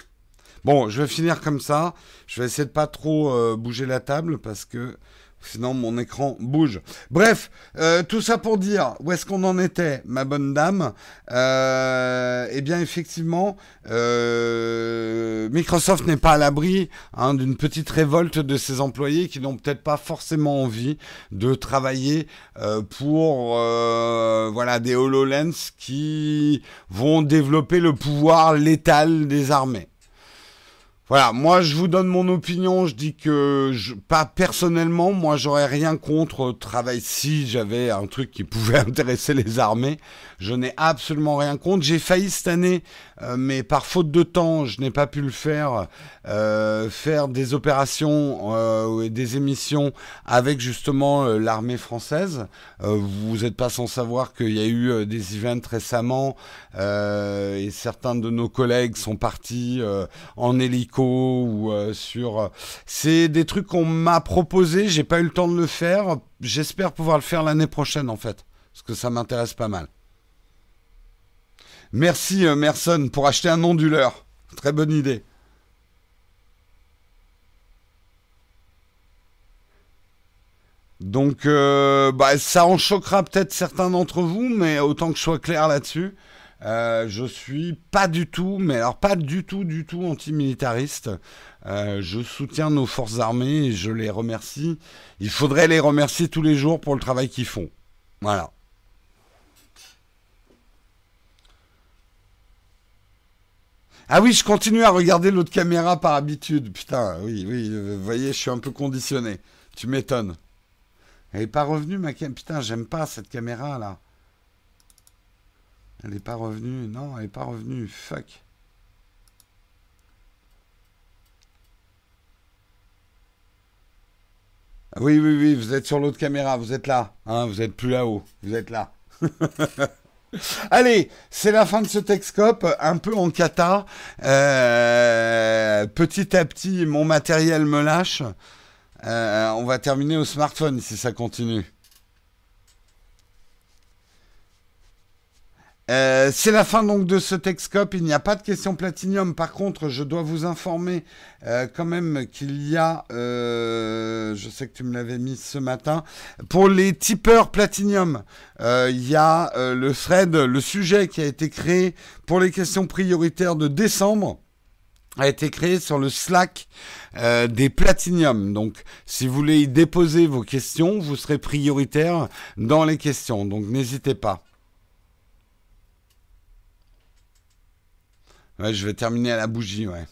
Bon, je vais finir comme ça. Je vais essayer de pas trop bouger la table parce que Sinon, mon écran bouge. Bref, euh, tout ça pour dire où est-ce qu'on en était, ma bonne dame. Euh, eh bien, effectivement, euh, Microsoft n'est pas à l'abri hein, d'une petite révolte de ses employés qui n'ont peut-être pas forcément envie de travailler pour voilà des Hololens qui vont développer le pouvoir létal des armées. Voilà, moi je vous donne mon opinion, je dis que je, pas personnellement, moi j'aurais rien contre travail si j'avais un truc qui pouvait [LAUGHS] intéresser les armées. Je n'ai absolument rien contre. J'ai failli cette année, euh, mais par faute de temps, je n'ai pas pu le faire, euh, faire des opérations euh, et des émissions avec justement l'armée française. vous n'êtes pas sans savoir qu'il y a eu des events récemment et certains de nos collègues sont partis en hélico ou sur. C'est des trucs qu'on m'a proposé. J'ai pas eu le temps de le faire. J'espère pouvoir le faire l'année prochaine en fait, parce que ça m'intéresse pas mal. Merci Merson pour acheter un onduleur. Très bonne idée. Donc, euh, bah, ça en choquera peut-être certains d'entre vous, mais autant que je sois clair là-dessus, euh, je suis pas du tout, mais alors pas du tout, du tout antimilitariste. Euh, je soutiens nos forces armées et je les remercie. Il faudrait les remercier tous les jours pour le travail qu'ils font. Voilà. Ah oui, je continue à regarder l'autre caméra par habitude. Putain, oui, oui, vous voyez, je suis un peu conditionné. Tu m'étonnes. Elle n'est pas revenue, ma caméra. Putain, j'aime pas cette caméra là. Elle n'est pas revenue. Non, elle n'est pas revenue. Fuck. Oui, oui, oui, vous êtes sur l'autre caméra, vous êtes là. Hein, vous êtes plus là-haut, vous êtes là. [LAUGHS] Allez, c'est la fin de ce Texcope, un peu en cata. Euh, petit à petit, mon matériel me lâche. Euh, on va terminer au smartphone si ça continue. Euh, c'est la fin donc de ce Texcope. Il n'y a pas de question platinium. Par contre, je dois vous informer euh, quand même qu'il y a, je sais que tu me l'avais mis ce matin, pour les tipeurs platinium, il y a le thread, le sujet qui a été créé pour les questions prioritaires de décembre a été créé sur le Slack euh, des Platinium. Donc, si vous voulez y déposer vos questions, vous serez prioritaire dans les questions. Donc, n'hésitez pas. Je vais terminer à la bougie, ouais.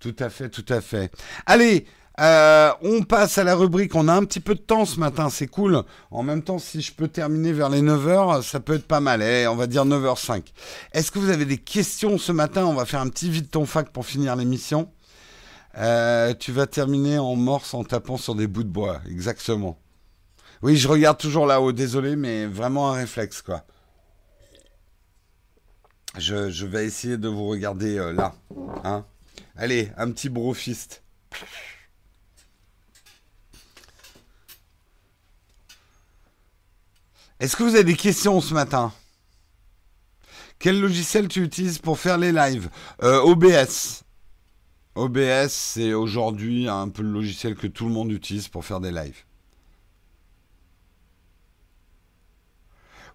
Tout à fait, tout à fait. Allez, euh, on passe à la rubrique. On a un petit peu de temps ce matin, c'est cool. En même temps, si je peux terminer vers les 9h, ça peut être pas mal. Eh, on va dire 9h05. Est-ce que vous avez des questions ce matin? On va faire un petit vide ton fac pour finir l'émission. Euh, tu vas terminer en morse en tapant sur des bouts de bois. Exactement. Oui, je regarde toujours là-haut. Désolé, mais vraiment un réflexe, quoi. Je, vais essayer de vous regarder euh, là. Hein Allez, un petit brofist. Est-ce que vous avez des questions ce matin? Quel logiciel tu utilises pour faire les lives? Euh, OBS. OBS, c'est aujourd'hui un peu le logiciel que tout le monde utilise pour faire des lives.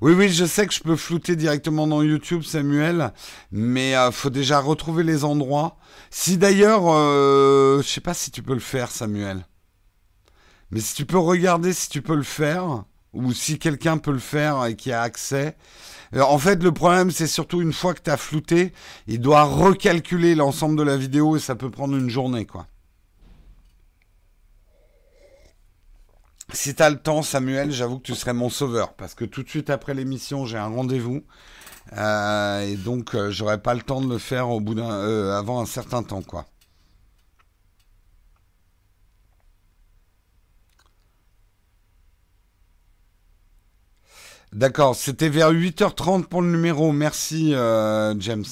Oui, oui, je sais que je peux flouter directement dans YouTube, Samuel, mais euh, faut déjà retrouver les endroits. Si d'ailleurs, euh, je sais pas si tu peux le faire, Samuel, mais si tu peux regarder si tu peux le faire, ou si quelqu'un peut le faire et qui a accès. Euh, en fait, le problème, c'est surtout une fois que tu as flouté, il doit recalculer l'ensemble de la vidéo et ça peut prendre une journée, quoi. Si tu as le temps, Samuel, j'avoue que tu serais mon sauveur parce que tout de suite après l'émission, j'ai un rendez-vous euh, et donc euh, j'aurais pas le temps de le faire au bout d'un, avant un certain temps, quoi. D'accord, c'était vers 8h30 pour le numéro. Merci, euh, James.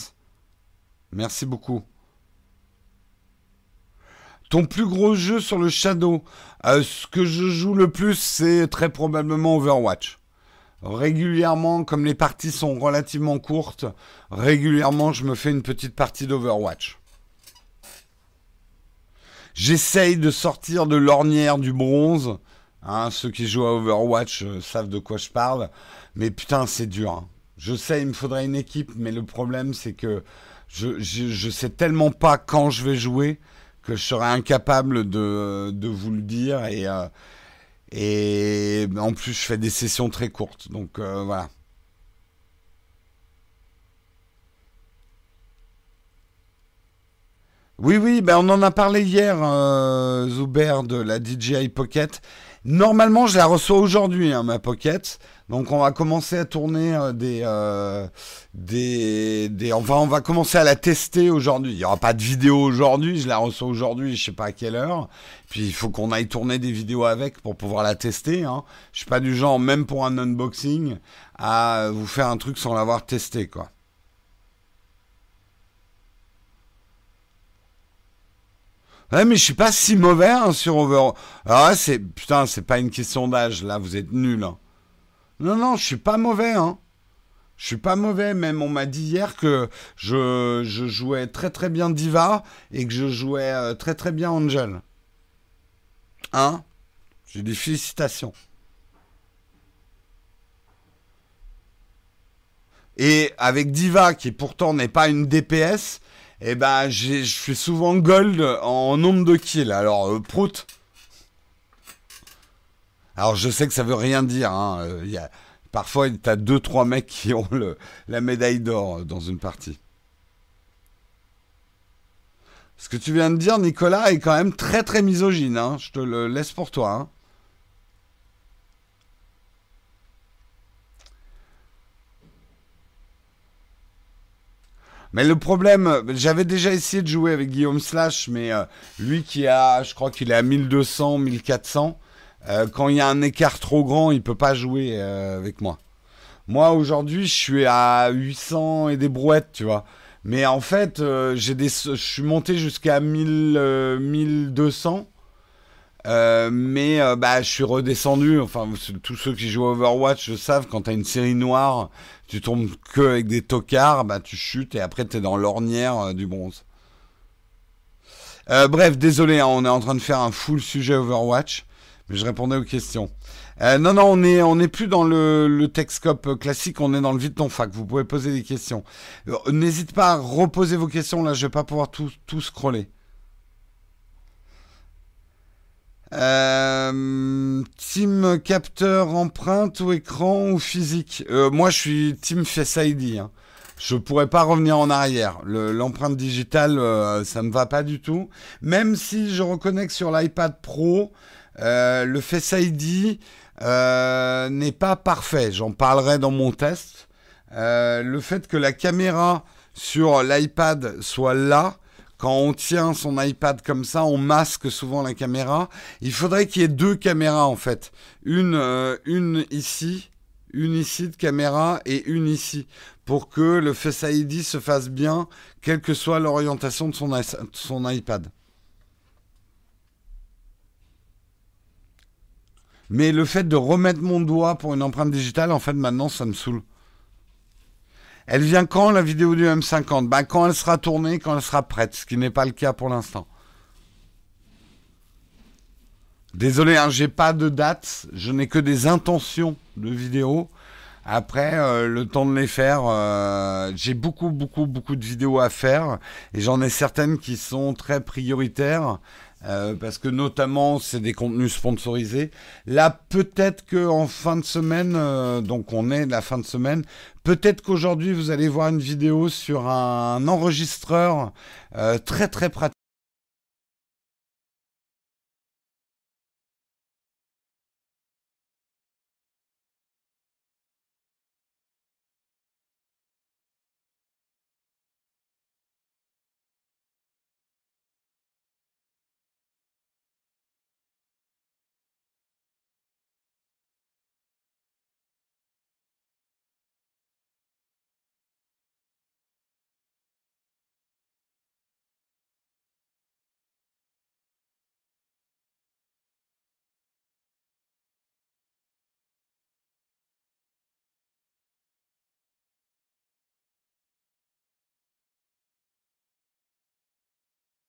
Merci beaucoup. Ton plus gros jeu sur le Shadow euh, Ce que je joue le plus, c'est très probablement Overwatch. Régulièrement, comme les parties sont relativement courtes, régulièrement, je me fais une petite partie d'Overwatch. J'essaye de sortir de l'ornière du bronze Hein, ceux qui jouent à Overwatch euh, savent de quoi je parle. Mais putain, c'est dur. Hein. Je sais, il me faudrait une équipe, mais le problème, c'est que je, je, sais tellement pas quand je vais jouer que je serais incapable de, de vous le dire. Et, euh, et en plus, je fais des sessions très courtes. Donc euh, voilà. Oui, oui, ben on en a parlé hier, Zuber, de la DJI Pocket. Normalement, je la reçois aujourd'hui, hein, ma Pocket. Donc, on va commencer à tourner euh, des, euh, des, des, Enfin, on va commencer à la tester aujourd'hui. Il n'y aura pas de vidéo aujourd'hui. Je la reçois aujourd'hui, je sais pas à quelle heure. Puis, il faut qu'on aille tourner des vidéos avec pour pouvoir la tester. Hein. Je suis pas du genre, même pour un unboxing, à vous faire un truc sans l'avoir testé, quoi. Ouais, mais je suis pas si mauvais hein, sur Overwatch. Là, c'est putain, c'est pas une question d'âge. Là, vous êtes nuls. Hein. Non, non, je suis pas mauvais. Hein. Je suis pas mauvais. Même on m'a dit hier que je, je, jouais très très bien Diva et que je jouais euh, très très bien Angel. Hein? J'ai des félicitations. Et avec Diva, qui pourtant n'est pas une DPS, eh ben, je fais souvent gold en nombre de kills. Alors, euh, prout. Alors, je sais que ça veut rien dire. Hein. Euh, y a, parfois, tu as 2-3 mecs qui ont la médaille d'or euh, dans une partie. Ce que tu viens de dire, Nicolas, est quand même très très misogyne. Hein. Je te le laisse pour toi. Hein. Mais le problème, j'avais déjà essayé de jouer avec Guillaume Slash, mais euh, lui qui a, je crois qu'il est à 1200, 1400, euh, quand il y a un écart trop grand, il peut pas jouer euh, avec moi. Moi aujourd'hui, je suis à 800 et des brouettes, tu vois. Mais en fait, j'ai des, je suis monté jusqu'à 1000, 1200. mais bah, je suis redescendu. Enfin, tous ceux qui jouent Overwatch le savent. Quand tu as une série noire, tu tombes que avec des tocards, bah tu chutes et après tu es dans l'ornière euh, du bronze. Euh, bref, désolé, hein, on est en train de faire un full sujet Overwatch, mais je répondais aux questions. Euh, non, non, on est, on n'est plus dans le, le classique, on est dans le vide ton fac. Vous pouvez poser des questions. N'hésite pas à reposer vos questions, là je vais pas pouvoir tout, tout scroller. Euh, team capteur empreinte ou écran ou physique? Euh, Moi, je suis team Face ID. Hein. Je pourrais pas revenir en arrière. L'empreinte digitale, euh, ça me va pas du tout. Même si je reconnais que sur l'iPad Pro, euh, le Face ID n'est pas parfait. J'en parlerai dans mon test. le fait que la caméra sur l'iPad soit là, quand on tient son iPad comme ça, on masque souvent la caméra. Il faudrait qu'il y ait deux caméras en fait. Une, euh, ici, une ici de caméra et une ici. Pour que le Face ID se fasse bien, quelle que soit l'orientation de son iPad. Mais le fait de remettre mon doigt pour une empreinte digitale, en fait, maintenant, ça me saoule. Elle vient quand la vidéo du M50 ben, Quand elle sera tournée, quand elle sera prête, ce qui n'est pas le cas pour l'instant. Désolé, hein, j'ai pas de date, je n'ai que des intentions de vidéos. Après, euh, le temps de les faire, euh, j'ai beaucoup, beaucoup, beaucoup de vidéos à faire et j'en ai certaines qui sont très prioritaires. Euh, parce que notamment c'est des contenus sponsorisés. Là, peut-être que en fin de semaine, donc on est la fin de semaine, peut-être qu'aujourd'hui vous allez voir une vidéo sur un enregistreur très très pratique.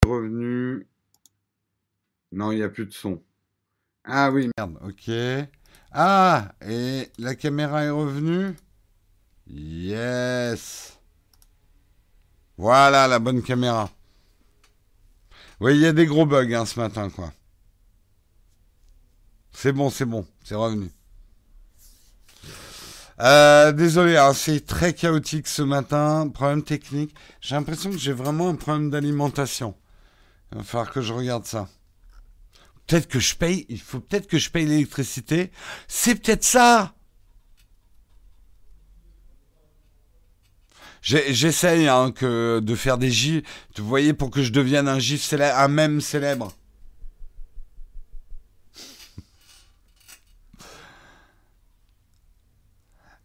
Revenu. Non, il n'y a plus de son. Ah oui, merde, ok. Ah, et la caméra est revenue? Yes. Voilà la bonne caméra. Oui, il y a des gros bugs hein, ce matin, quoi. C'est bon, c'est bon, c'est revenu. Euh, désolé, hein, c'est très chaotique ce matin, problème technique. J'ai l'impression que j'ai vraiment un problème d'alimentation. Il va falloir que je regarde ça. Peut-être que je paye, il faut peut-être que je paye l'électricité. C'est peut-être ça. J'essaye hein, de faire des gifs. Vous voyez, pour que je devienne un gif célèbre, un même célèbre.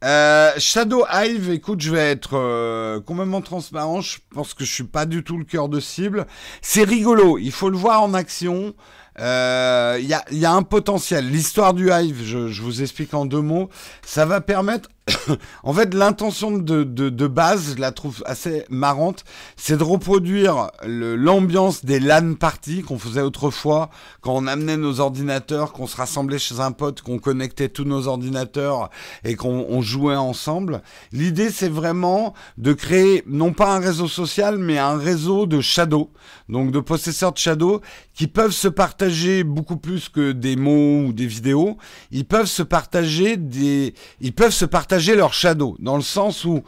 Euh, Shadow Hive, écoute, je vais être euh, complètement transparent. Je pense que je suis pas du tout le cœur de cible. C'est rigolo. Il faut le voir en action. Il euh, y, a, y, a, un potentiel. L'histoire du Hive, je, je, vous explique en deux mots. Ça va permettre [COUGHS] en fait, l'intention de, de, de, base, je la trouve assez marrante, c'est de reproduire l'ambiance des LAN parties qu'on faisait autrefois, quand on amenait nos ordinateurs, qu'on se rassemblait chez un pote, qu'on connectait tous nos ordinateurs et qu'on jouait ensemble. L'idée, c'est vraiment de créer, non pas un réseau social, mais un réseau de shadow, donc de possesseurs de shadow, qui peuvent se partager beaucoup plus que des mots ou des vidéos. Ils peuvent se partager des, ils peuvent se partager leur shadow, dans le sens où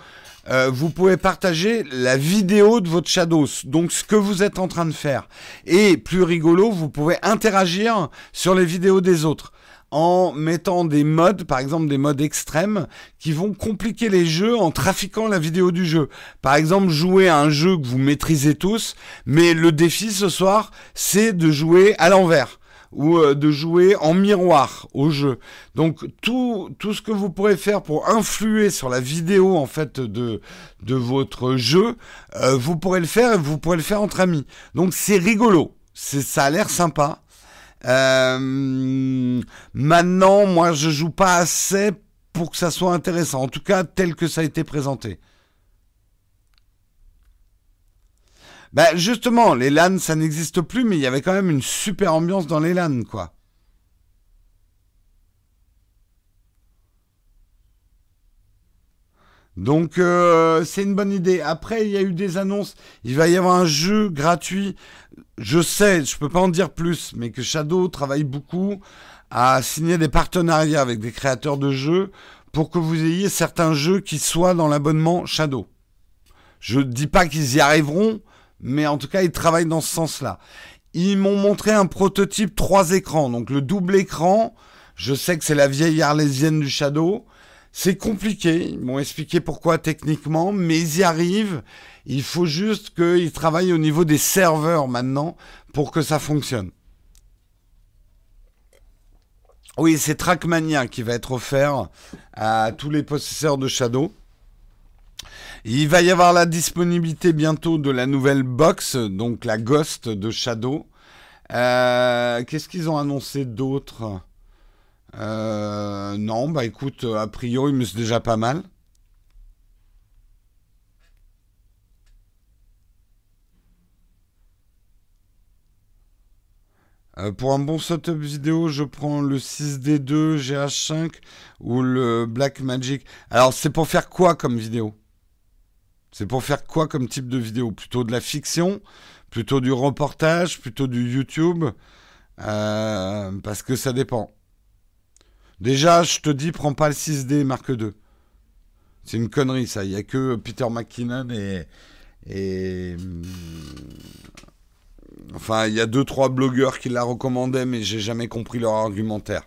euh, vous pouvez partager la vidéo de votre shadow, donc ce que vous êtes en train de faire. Et plus rigolo, vous pouvez interagir sur les vidéos des autres en mettant des modes, par exemple des modes extrêmes, qui vont compliquer les jeux en trafiquant la vidéo du jeu. Par exemple, jouer à un jeu que vous maîtrisez tous, mais le défi ce soir, c'est de jouer à l'envers ou euh, de jouer en miroir au jeu. Donc tout, tout ce que vous pourrez faire pour influer sur la vidéo en fait de, de votre jeu, euh, vous pourrez le faire et vous pourrez le faire entre amis. Donc c'est rigolo, c'est ça a l'air sympa. Euh, maintenant, moi je joue pas assez pour que ça soit intéressant, en tout cas tel que ça a été présenté. Bah justement, les LAN, ça n'existe plus, mais il y avait quand même une super ambiance dans les LAN, quoi. Donc euh, c'est une bonne idée. Après, il y a eu des annonces. Il va y avoir un jeu gratuit. Je sais, je peux pas en dire plus, mais que Shadow travaille beaucoup à signer des partenariats avec des créateurs de jeux pour que vous ayez certains jeux qui soient dans l'abonnement Shadow. Je ne dis pas qu'ils y arriveront, mais en tout cas, ils travaillent dans ce sens-là. Ils m'ont montré un prototype trois écrans, donc le double écran. Je sais que c'est la vieille arlésienne du Shadow. C'est compliqué, ils m'ont expliqué pourquoi techniquement, mais ils y arrivent. Il faut juste qu'ils travaillent au niveau des serveurs maintenant pour que ça fonctionne. Oui, c'est Trackmania qui va être offert à tous les possesseurs de Shadow. Il va y avoir la disponibilité bientôt de la nouvelle box, donc la Ghost de Shadow. Euh, qu'est-ce qu'ils ont annoncé d'autre? Euh, Non, bah écoute, a priori, mais c'est déjà pas mal. Euh, pour un bon setup vidéo, je prends le 6D2 GH5 ou le Black Magic. Alors, c'est pour faire quoi comme vidéo? C'est pour faire quoi comme type de vidéo? Plutôt de la fiction? Plutôt du reportage? Plutôt du YouTube? Euh, Parce que ça dépend. Déjà, je te dis, prends pas le 6D Mark II. C'est une connerie, ça. Il n'y a que Peter McKinnon et. hmm, Enfin, il y a deux trois blogueurs qui la recommandaient, mais j'ai jamais compris leur argumentaire.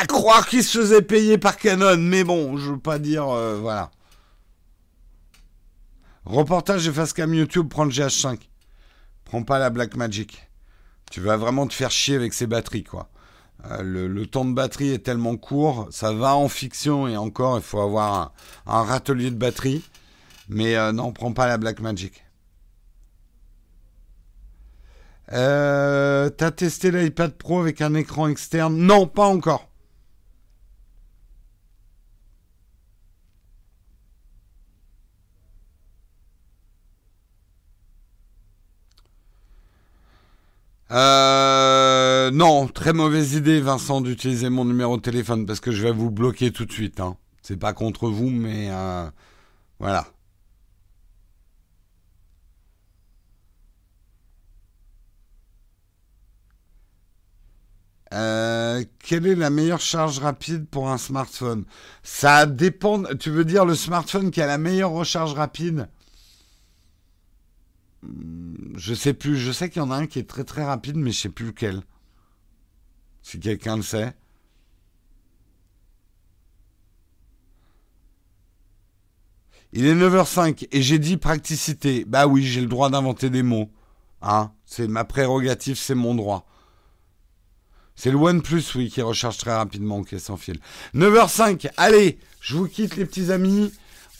À croire qu'ils se faisaient payer par Canon, mais bon, je veux pas dire, euh, voilà. Reportage et facecam YouTube, prends le GH5. Prends pas la Black Magic. Tu vas vraiment te faire chier avec ces batteries, quoi. Euh, le, temps de batterie est tellement court, ça va en fiction et encore, il faut avoir un, râtelier de batterie. Mais euh, non, prends pas la Black Magic. Euh, T'as testé l'iPad Pro avec un écran externe? Non, pas encore. Euh, non, très mauvaise idée, Vincent, d'utiliser mon numéro de téléphone parce que je vais vous bloquer tout de suite. Hein. C'est pas contre vous, mais euh, voilà. Euh, quelle est la meilleure charge rapide pour un smartphone? Ça dépend. Tu veux dire le smartphone qui a la meilleure recharge rapide? Je sais plus. Je sais qu'il y en a un qui est très très rapide, mais je sais plus lequel. Si quelqu'un le sait. Il est 9h05 et j'ai dit praticité. Bah oui, j'ai le droit d'inventer des mots. Hein c'est ma prérogative, c'est mon droit. C'est le OnePlus, oui, qui recharge très rapidement, ok, sans fil. 9h05, allez, je vous quitte les petits amis.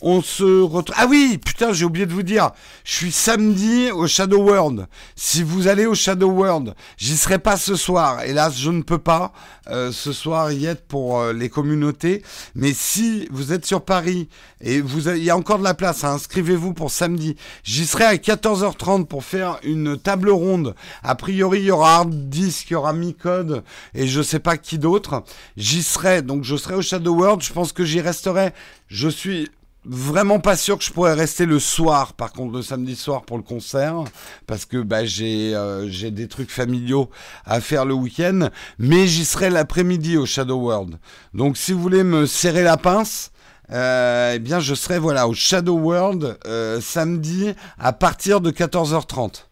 On se retrouve. Ah oui, putain, j'ai oublié de vous dire. Je suis samedi au Shadow World. Si vous allez au Shadow World, j'y serai pas ce soir. Hélas, je ne peux pas euh, ce soir y être pour euh, les communautés. Mais si vous êtes sur Paris et vous, il y a encore de la place, hein, inscrivez-vous pour samedi. J'y serai à 14h30 pour faire une table ronde. A priori, il y aura Hard Disk, il y aura Micode et je sais pas qui d'autre. J'y serai, donc je serai au Shadow World. Je pense que j'y resterai. Je suis vraiment pas sûr que je pourrais rester le soir, par contre, le samedi soir pour le concert, parce que bah, j'ai euh, j'ai des trucs familiaux à faire le week-end, mais j'y serai l'après-midi au Shadow World. Donc si vous voulez me serrer la pince, euh, eh bien je serai voilà au Shadow World euh, samedi à partir de 14h30.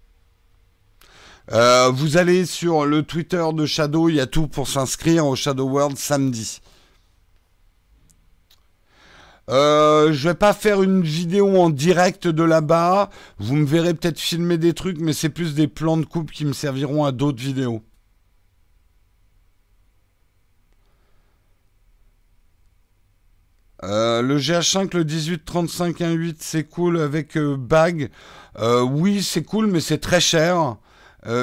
vous allez sur le Twitter de Shadow, il y a tout pour s'inscrire au Shadow World samedi. Euh, je vais pas faire une vidéo en direct de là-bas. Vous me verrez peut-être filmer des trucs, mais c'est plus des plans de coupe qui me serviront à d'autres vidéos. Euh, le GH5, le 1835-1.8, c'est cool avec euh, bag. Euh, oui, c'est cool, mais c'est très cher.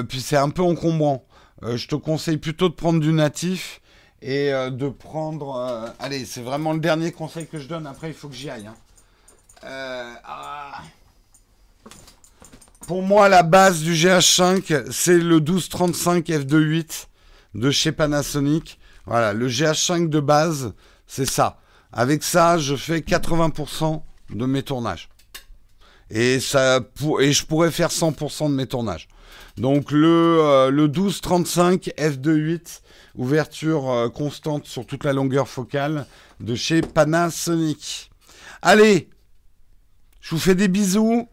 puis c'est un peu encombrant. je te conseille plutôt de prendre du natif et euh, de prendre. Euh, allez, c'est vraiment le dernier conseil que je donne. Après, il faut que j'y aille. Hein. Euh, ah. Pour moi, la base du GH5, c'est le 1235 f2.8 de chez Panasonic. Voilà, le GH5 de base, c'est ça. Avec ça, je fais 80% de mes tournages. Et, ça, et je pourrais faire 100% de mes tournages. Donc le, le 1235 f2.8 ouverture euh, constante sur toute la longueur focale de chez Panasonic. Allez, je vous fais des bisous.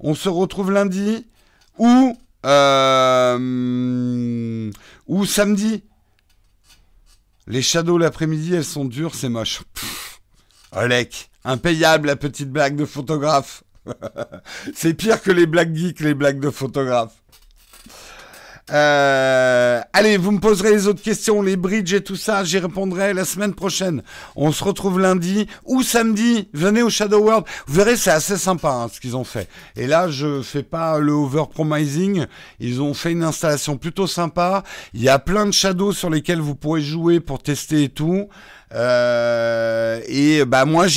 On se retrouve lundi ou, euh, ou samedi. Les shadows l'après-midi, elles sont dures, c'est moche. Olek, impayable la petite blague de photographe. [LAUGHS] c'est pire que les blagues geeks, les blagues de photographe. Euh, allez, vous me poserez les autres questions, les bridges et tout ça, j'y répondrai la semaine prochaine. On se retrouve lundi ou samedi. Venez au Shadow World. Vous verrez, c'est assez sympa hein, ce qu'ils ont fait. Et là, je fais pas le overpromising. Ils ont fait une installation plutôt sympa. Il y a plein de shadows sur lesquels vous pourrez jouer pour tester et tout. Euh, et bah moi, j'y